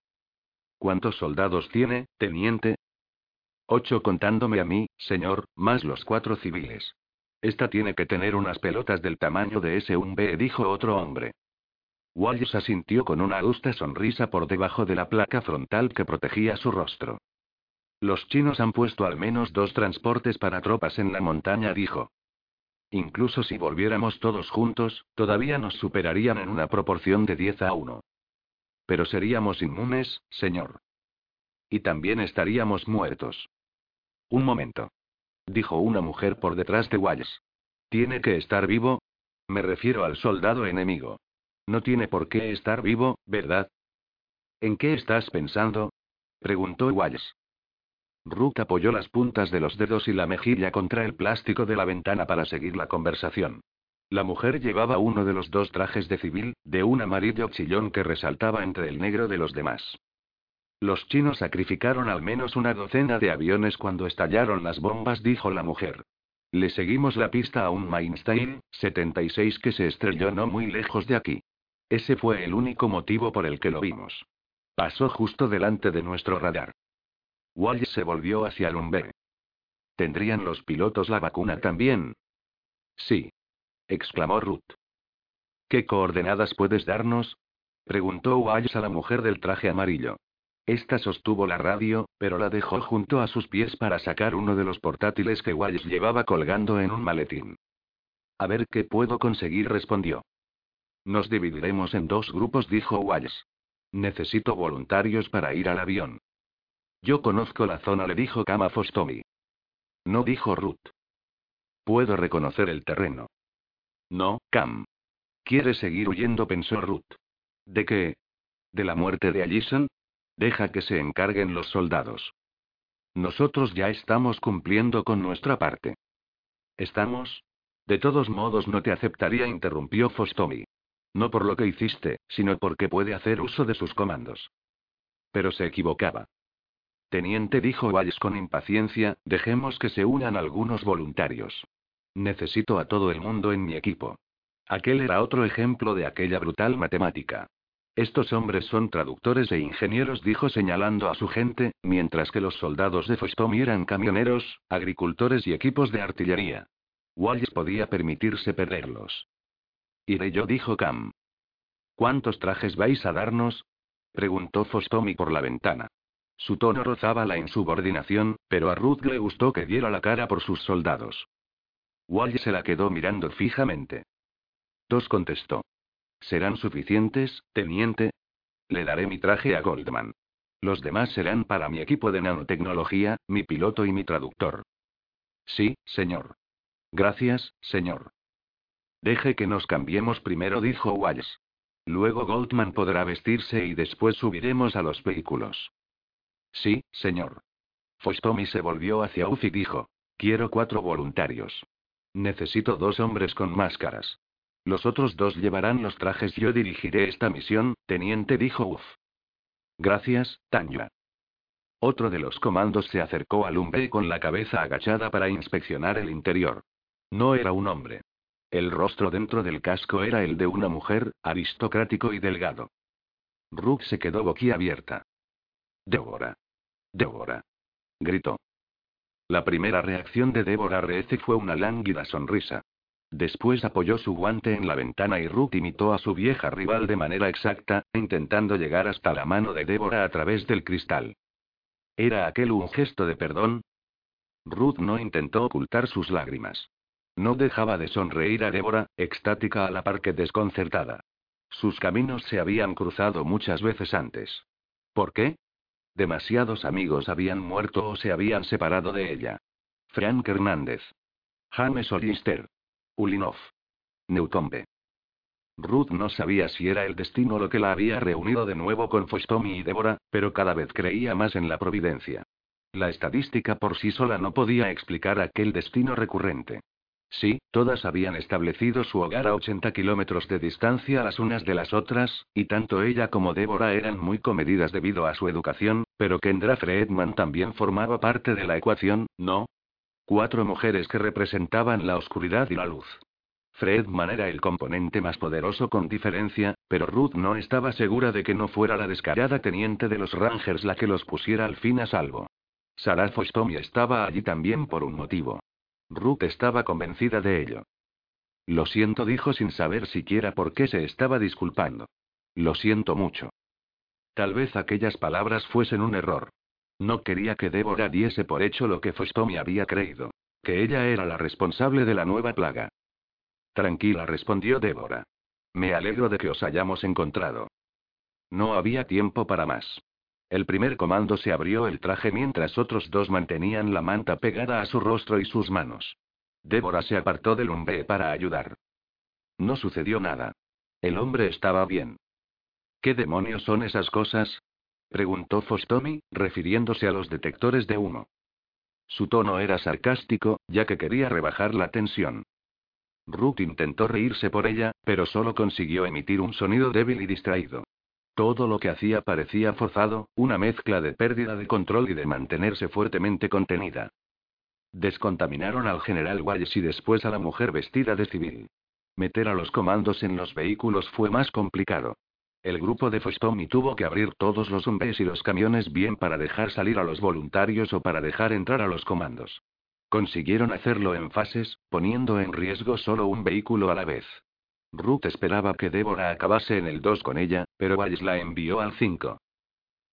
¿Cuántos soldados tiene, teniente? Ocho contándome a mí, señor, más los cuatro civiles. Esta tiene que tener unas pelotas del tamaño de ese un B, dijo otro hombre. Wallace asintió con una adusta sonrisa por debajo de la placa frontal que protegía su rostro. Los chinos han puesto al menos dos transportes para tropas en la montaña, dijo. Incluso si volviéramos todos juntos, todavía nos superarían en una proporción de 10 a 1. Pero seríamos inmunes, señor. Y también estaríamos muertos. Un momento. Dijo una mujer por detrás de Wallace. ¿Tiene que estar vivo? Me refiero al soldado enemigo. No tiene por qué estar vivo, ¿verdad? ¿En qué estás pensando? preguntó Wallace. Rook apoyó las puntas de los dedos y la mejilla contra el plástico de la ventana para seguir la conversación. La mujer llevaba uno de los dos trajes de civil, de un amarillo chillón que resaltaba entre el negro de los demás. Los chinos sacrificaron al menos una docena de aviones cuando estallaron las bombas, dijo la mujer. Le seguimos la pista a un Mainstein 76 que se estrelló no muy lejos de aquí. Ese fue el único motivo por el que lo vimos. Pasó justo delante de nuestro radar. Wallace se volvió hacia Lumber. ¿Tendrían los pilotos la vacuna también? Sí. exclamó Ruth. ¿Qué coordenadas puedes darnos? preguntó Wallace a la mujer del traje amarillo. Esta sostuvo la radio, pero la dejó junto a sus pies para sacar uno de los portátiles que Wallace llevaba colgando en un maletín. A ver qué puedo conseguir, respondió. Nos dividiremos en dos grupos, dijo Wallace. Necesito voluntarios para ir al avión. Yo conozco la zona, le dijo Kama Fostomi. No dijo Ruth. Puedo reconocer el terreno. No, Cam. ¿Quiere seguir huyendo? pensó Ruth. ¿De qué? ¿De la muerte de Allison? Deja que se encarguen los soldados. Nosotros ya estamos cumpliendo con nuestra parte. ¿Estamos? De todos modos no te aceptaría, interrumpió Fostomi. No por lo que hiciste, sino porque puede hacer uso de sus comandos. Pero se equivocaba. Teniente dijo Valles con impaciencia, dejemos que se unan algunos voluntarios. Necesito a todo el mundo en mi equipo. Aquel era otro ejemplo de aquella brutal matemática. Estos hombres son traductores e ingenieros, dijo señalando a su gente, mientras que los soldados de Fostomi eran camioneros, agricultores y equipos de artillería. Wallace podía permitirse perderlos. Iré yo, dijo Cam. ¿Cuántos trajes vais a darnos? preguntó Fostomi por la ventana. Su tono rozaba la insubordinación, pero a Ruth le gustó que diera la cara por sus soldados. Wally se la quedó mirando fijamente. Dos contestó. ¿Serán suficientes, teniente? Le daré mi traje a Goldman. Los demás serán para mi equipo de nanotecnología, mi piloto y mi traductor. Sí, señor. Gracias, señor. Deje que nos cambiemos primero, dijo Wallace. Luego Goldman podrá vestirse y después subiremos a los vehículos. Sí, señor. Fostomi se volvió hacia Uf y dijo. Quiero cuatro voluntarios. Necesito dos hombres con máscaras. Los otros dos llevarán los trajes. Yo dirigiré esta misión, teniente, dijo Uf. Gracias, Tanya. Otro de los comandos se acercó al Umbe con la cabeza agachada para inspeccionar el interior. No era un hombre. El rostro dentro del casco era el de una mujer, aristocrático y delgado. Rook se quedó boquiabierta. Débora. Débora. Gritó. La primera reacción de Débora Reece fue una lánguida sonrisa. Después apoyó su guante en la ventana y Ruth imitó a su vieja rival de manera exacta, intentando llegar hasta la mano de Débora a través del cristal. ¿Era aquel un gesto de perdón? Ruth no intentó ocultar sus lágrimas. No dejaba de sonreír a Débora, extática a la par que desconcertada. Sus caminos se habían cruzado muchas veces antes. ¿Por qué? Demasiados amigos habían muerto o se habían separado de ella. Frank Hernández. James Olister. Ulinov. Newtombe. Ruth no sabía si era el destino lo que la había reunido de nuevo con Fostomi y Débora, pero cada vez creía más en la providencia. La estadística por sí sola no podía explicar aquel destino recurrente. Sí, todas habían establecido su hogar a 80 kilómetros de distancia las unas de las otras, y tanto ella como Débora eran muy comedidas debido a su educación, pero Kendra Friedman también formaba parte de la ecuación, ¿no? Cuatro mujeres que representaban la oscuridad y la luz. Fredman era el componente más poderoso con diferencia, pero Ruth no estaba segura de que no fuera la descarada teniente de los Rangers la que los pusiera al fin a salvo. Sarah Fostomi estaba allí también por un motivo. Ruth estaba convencida de ello. Lo siento, dijo sin saber siquiera por qué se estaba disculpando. Lo siento mucho. Tal vez aquellas palabras fuesen un error. No quería que Débora diese por hecho lo que Fostomi había creído. Que ella era la responsable de la nueva plaga. Tranquila, respondió Débora. Me alegro de que os hayamos encontrado. No había tiempo para más. El primer comando se abrió el traje mientras otros dos mantenían la manta pegada a su rostro y sus manos. Débora se apartó del hombre para ayudar. No sucedió nada. El hombre estaba bien. ¿Qué demonios son esas cosas? preguntó Fostomi, refiriéndose a los detectores de humo. Su tono era sarcástico, ya que quería rebajar la tensión. Ruth intentó reírse por ella, pero solo consiguió emitir un sonido débil y distraído. Todo lo que hacía parecía forzado, una mezcla de pérdida de control y de mantenerse fuertemente contenida. Descontaminaron al general Wallace y después a la mujer vestida de civil. Meter a los comandos en los vehículos fue más complicado. El grupo de Fostomi tuvo que abrir todos los hombres y los camiones bien para dejar salir a los voluntarios o para dejar entrar a los comandos. Consiguieron hacerlo en fases, poniendo en riesgo solo un vehículo a la vez. Ruth esperaba que Débora acabase en el 2 con ella, pero Wallace la envió al 5.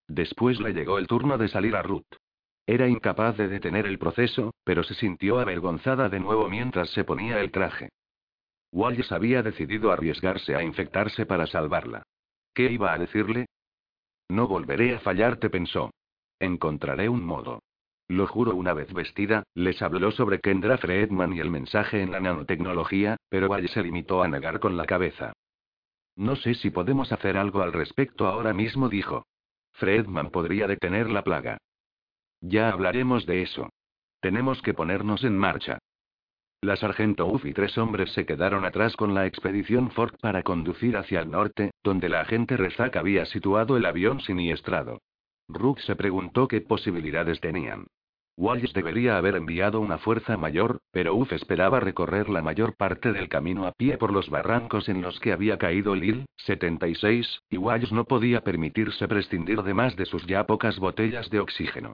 Después le llegó el turno de salir a Ruth. Era incapaz de detener el proceso, pero se sintió avergonzada de nuevo mientras se ponía el traje. Wallace había decidido arriesgarse a infectarse para salvarla. ¿Qué iba a decirle? No volveré a fallarte, pensó. Encontraré un modo. Lo juro una vez vestida, les habló sobre Kendra Fredman y el mensaje en la nanotecnología, pero Wally se limitó a negar con la cabeza. No sé si podemos hacer algo al respecto ahora mismo, dijo. Fredman podría detener la plaga. Ya hablaremos de eso. Tenemos que ponernos en marcha. La sargento Uff y tres hombres se quedaron atrás con la expedición Ford para conducir hacia el norte, donde la agente Rezak había situado el avión siniestrado. Rook se preguntó qué posibilidades tenían. Wallace debería haber enviado una fuerza mayor, pero Uff esperaba recorrer la mayor parte del camino a pie por los barrancos en los que había caído el Il-76, y Wallace no podía permitirse prescindir de más de sus ya pocas botellas de oxígeno.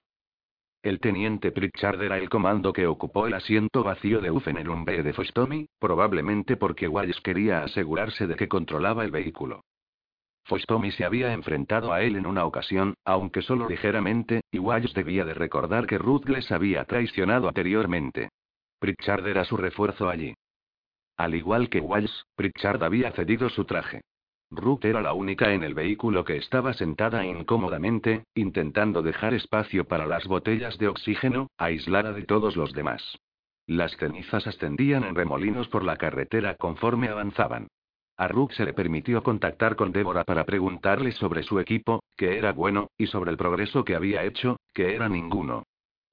El teniente Pritchard era el comando que ocupó el asiento vacío de Uff en el Umbe de Fostomi, probablemente porque Wallace quería asegurarse de que controlaba el vehículo. Fostomi se había enfrentado a él en una ocasión, aunque solo ligeramente, y Wallace debía de recordar que Rutgles había traicionado anteriormente. Pritchard era su refuerzo allí. Al igual que Wallace, Pritchard había cedido su traje. Ruth era la única en el vehículo que estaba sentada incómodamente, intentando dejar espacio para las botellas de oxígeno, aislada de todos los demás. Las cenizas ascendían en remolinos por la carretera conforme avanzaban. A Rook se le permitió contactar con Débora para preguntarle sobre su equipo, que era bueno, y sobre el progreso que había hecho, que era ninguno.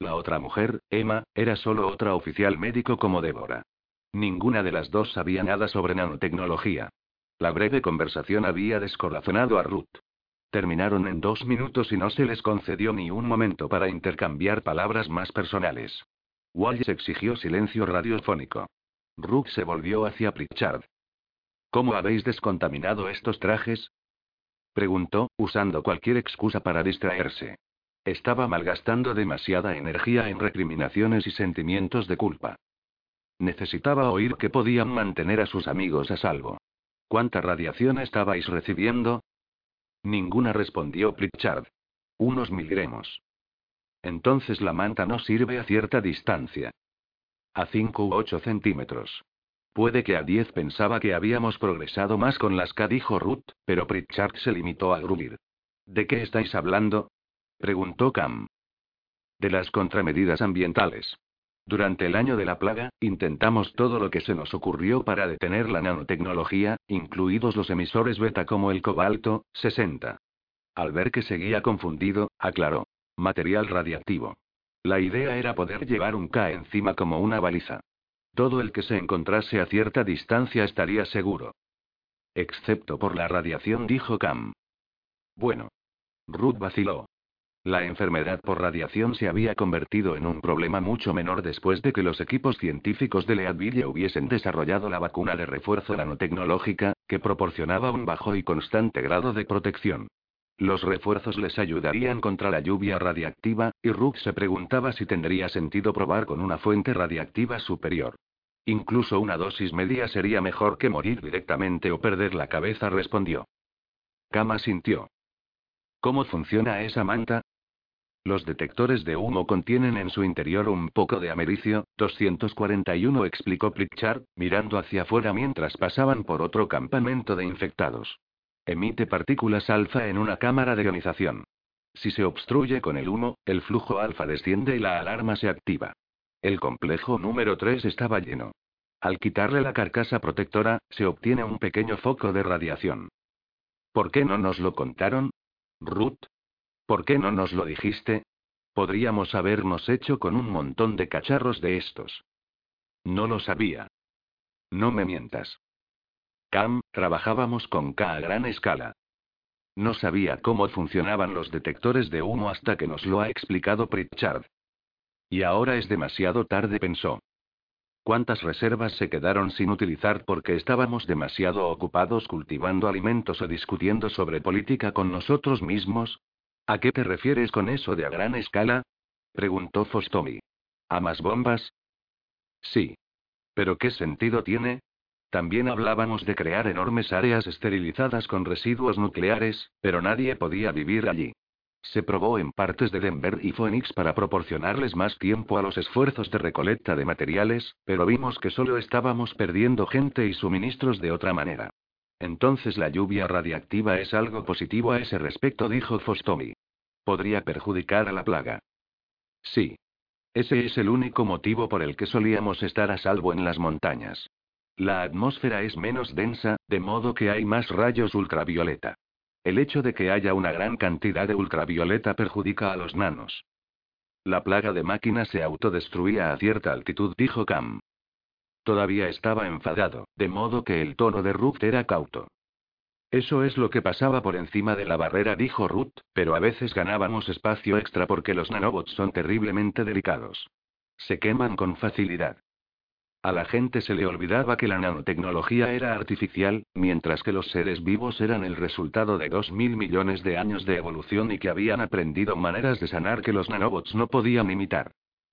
La otra mujer, Emma, era solo otra oficial médico como Débora. Ninguna de las dos sabía nada sobre nanotecnología. La breve conversación había descorazonado a Ruth. Terminaron en dos minutos y no se les concedió ni un momento para intercambiar palabras más personales. Wallace exigió silencio radiofónico. Rook se volvió hacia Pritchard. ¿Cómo habéis descontaminado estos trajes? Preguntó, usando cualquier excusa para distraerse. Estaba malgastando demasiada energía en recriminaciones y sentimientos de culpa. Necesitaba oír que podían mantener a sus amigos a salvo. ¿Cuánta radiación estabais recibiendo? Ninguna respondió Pritchard. Unos miligramos. Entonces la manta no sirve a cierta distancia. A 5 u 8 centímetros. Puede que a 10 pensaba que habíamos progresado más con las K, dijo Ruth, pero Pritchard se limitó a gruñir. ¿De qué estáis hablando? preguntó Cam. De las contramedidas ambientales. Durante el año de la plaga, intentamos todo lo que se nos ocurrió para detener la nanotecnología, incluidos los emisores beta como el cobalto, 60. Al ver que seguía confundido, aclaró. Material radiactivo. La idea era poder llevar un K encima como una baliza. Todo el que se encontrase a cierta distancia estaría seguro. Excepto por la radiación, dijo Cam. Bueno. Ruth vaciló. La enfermedad por radiación se había convertido en un problema mucho menor después de que los equipos científicos de Leadville hubiesen desarrollado la vacuna de refuerzo nanotecnológica, que proporcionaba un bajo y constante grado de protección. Los refuerzos les ayudarían contra la lluvia radiactiva, y Rook se preguntaba si tendría sentido probar con una fuente radiactiva superior. Incluso una dosis media sería mejor que morir directamente o perder la cabeza, respondió. Kama sintió. ¿Cómo funciona esa manta? Los detectores de humo contienen en su interior un poco de americio, 241 explicó Pritchard, mirando hacia afuera mientras pasaban por otro campamento de infectados. Emite partículas alfa en una cámara de ionización. Si se obstruye con el humo, el flujo alfa desciende y la alarma se activa. El complejo número 3 estaba lleno. Al quitarle la carcasa protectora, se obtiene un pequeño foco de radiación. ¿Por qué no nos lo contaron? Ruth. ¿Por qué no nos lo dijiste? Podríamos habernos hecho con un montón de cacharros de estos. No lo sabía. No me mientas. Cam, trabajábamos con K a gran escala. No sabía cómo funcionaban los detectores de humo hasta que nos lo ha explicado Pritchard. Y ahora es demasiado tarde, pensó. ¿Cuántas reservas se quedaron sin utilizar porque estábamos demasiado ocupados cultivando alimentos o discutiendo sobre política con nosotros mismos? ¿A qué te refieres con eso de a gran escala? preguntó Fostomi. ¿A más bombas? Sí. ¿Pero qué sentido tiene? También hablábamos de crear enormes áreas esterilizadas con residuos nucleares, pero nadie podía vivir allí. Se probó en partes de Denver y Phoenix para proporcionarles más tiempo a los esfuerzos de recolecta de materiales, pero vimos que solo estábamos perdiendo gente y suministros de otra manera. Entonces la lluvia radiactiva es algo positivo a ese respecto, dijo Fostomi. Podría perjudicar a la plaga. Sí. Ese es el único motivo por el que solíamos estar a salvo en las montañas. La atmósfera es menos densa, de modo que hay más rayos ultravioleta. El hecho de que haya una gran cantidad de ultravioleta perjudica a los nanos. La plaga de máquinas se autodestruía a cierta altitud, dijo Cam. Todavía estaba enfadado, de modo que el tono de Ruth era cauto. Eso es lo que pasaba por encima de la barrera, dijo Ruth, pero a veces ganábamos espacio extra porque los nanobots son terriblemente delicados. Se queman con facilidad. A la gente se le olvidaba que la nanotecnología era artificial, mientras que los seres vivos eran el resultado de dos mil millones de años de evolución y que habían aprendido maneras de sanar que los nanobots no podían imitar.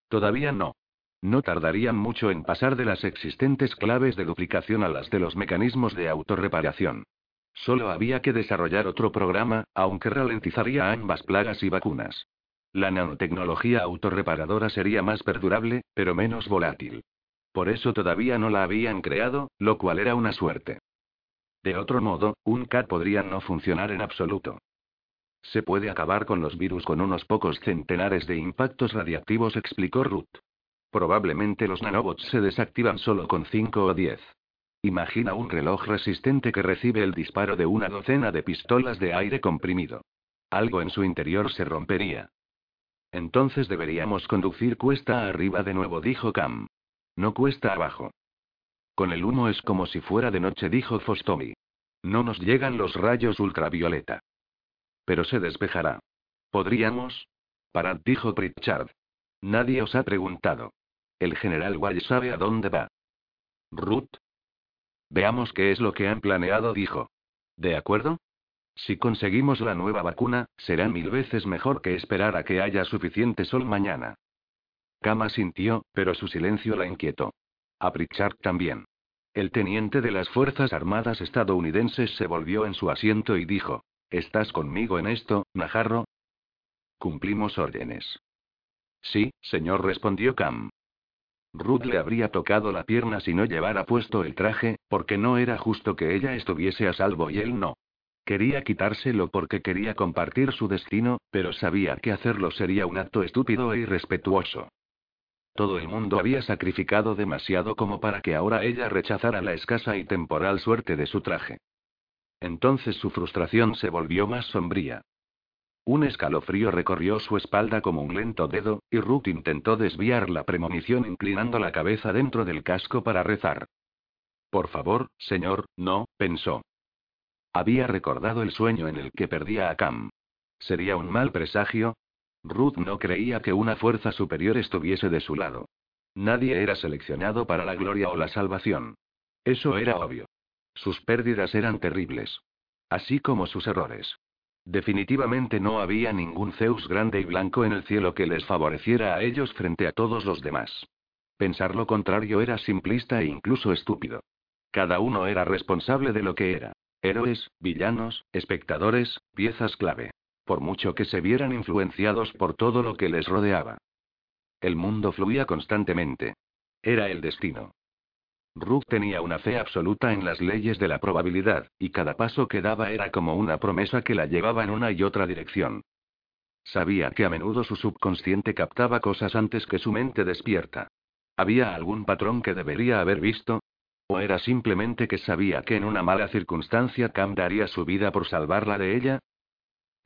Todavía no. No tardarían mucho en pasar de las existentes claves de duplicación a las de los mecanismos de autorreparación. Solo había que desarrollar otro programa, aunque ralentizaría ambas plagas y vacunas. La nanotecnología autorreparadora sería más perdurable, pero menos volátil. Por eso todavía no la habían creado, lo cual era una suerte. De otro modo, un CAT podría no funcionar en absoluto. Se puede acabar con los virus con unos pocos centenares de impactos radiactivos, explicó Ruth. Probablemente los nanobots se desactivan solo con 5 o 10. Imagina un reloj resistente que recibe el disparo de una docena de pistolas de aire comprimido. Algo en su interior se rompería. Entonces deberíamos conducir cuesta arriba de nuevo, dijo Cam. No cuesta abajo. Con el humo es como si fuera de noche, dijo Fostomi. No nos llegan los rayos ultravioleta. Pero se despejará. ¿Podríamos? Parad, dijo Pritchard. Nadie os ha preguntado. El general Wall sabe a dónde va. Ruth. Veamos qué es lo que han planeado, dijo. ¿De acuerdo? Si conseguimos la nueva vacuna, será mil veces mejor que esperar a que haya suficiente sol mañana. Kama sintió, pero su silencio la inquietó. A Pritchard también. El teniente de las Fuerzas Armadas estadounidenses se volvió en su asiento y dijo: ¿Estás conmigo en esto, Najarro? Cumplimos órdenes. Sí, señor, respondió Cam. Ruth le habría tocado la pierna si no llevara puesto el traje, porque no era justo que ella estuviese a salvo y él no. Quería quitárselo porque quería compartir su destino, pero sabía que hacerlo sería un acto estúpido e irrespetuoso. Todo el mundo había sacrificado demasiado como para que ahora ella rechazara la escasa y temporal suerte de su traje. Entonces su frustración se volvió más sombría. Un escalofrío recorrió su espalda como un lento dedo, y Ruth intentó desviar la premonición inclinando la cabeza dentro del casco para rezar. Por favor, señor, no, pensó. Había recordado el sueño en el que perdía a Cam. ¿Sería un mal presagio? Ruth no creía que una fuerza superior estuviese de su lado. Nadie era seleccionado para la gloria o la salvación. Eso era obvio. Sus pérdidas eran terribles. Así como sus errores. Definitivamente no había ningún Zeus grande y blanco en el cielo que les favoreciera a ellos frente a todos los demás. Pensar lo contrario era simplista e incluso estúpido. Cada uno era responsable de lo que era. Héroes, villanos, espectadores, piezas clave. Por mucho que se vieran influenciados por todo lo que les rodeaba. El mundo fluía constantemente. Era el destino. Ruth tenía una fe absoluta en las leyes de la probabilidad, y cada paso que daba era como una promesa que la llevaba en una y otra dirección. Sabía que a menudo su subconsciente captaba cosas antes que su mente despierta. ¿Había algún patrón que debería haber visto? ¿O era simplemente que sabía que en una mala circunstancia Cam daría su vida por salvarla de ella?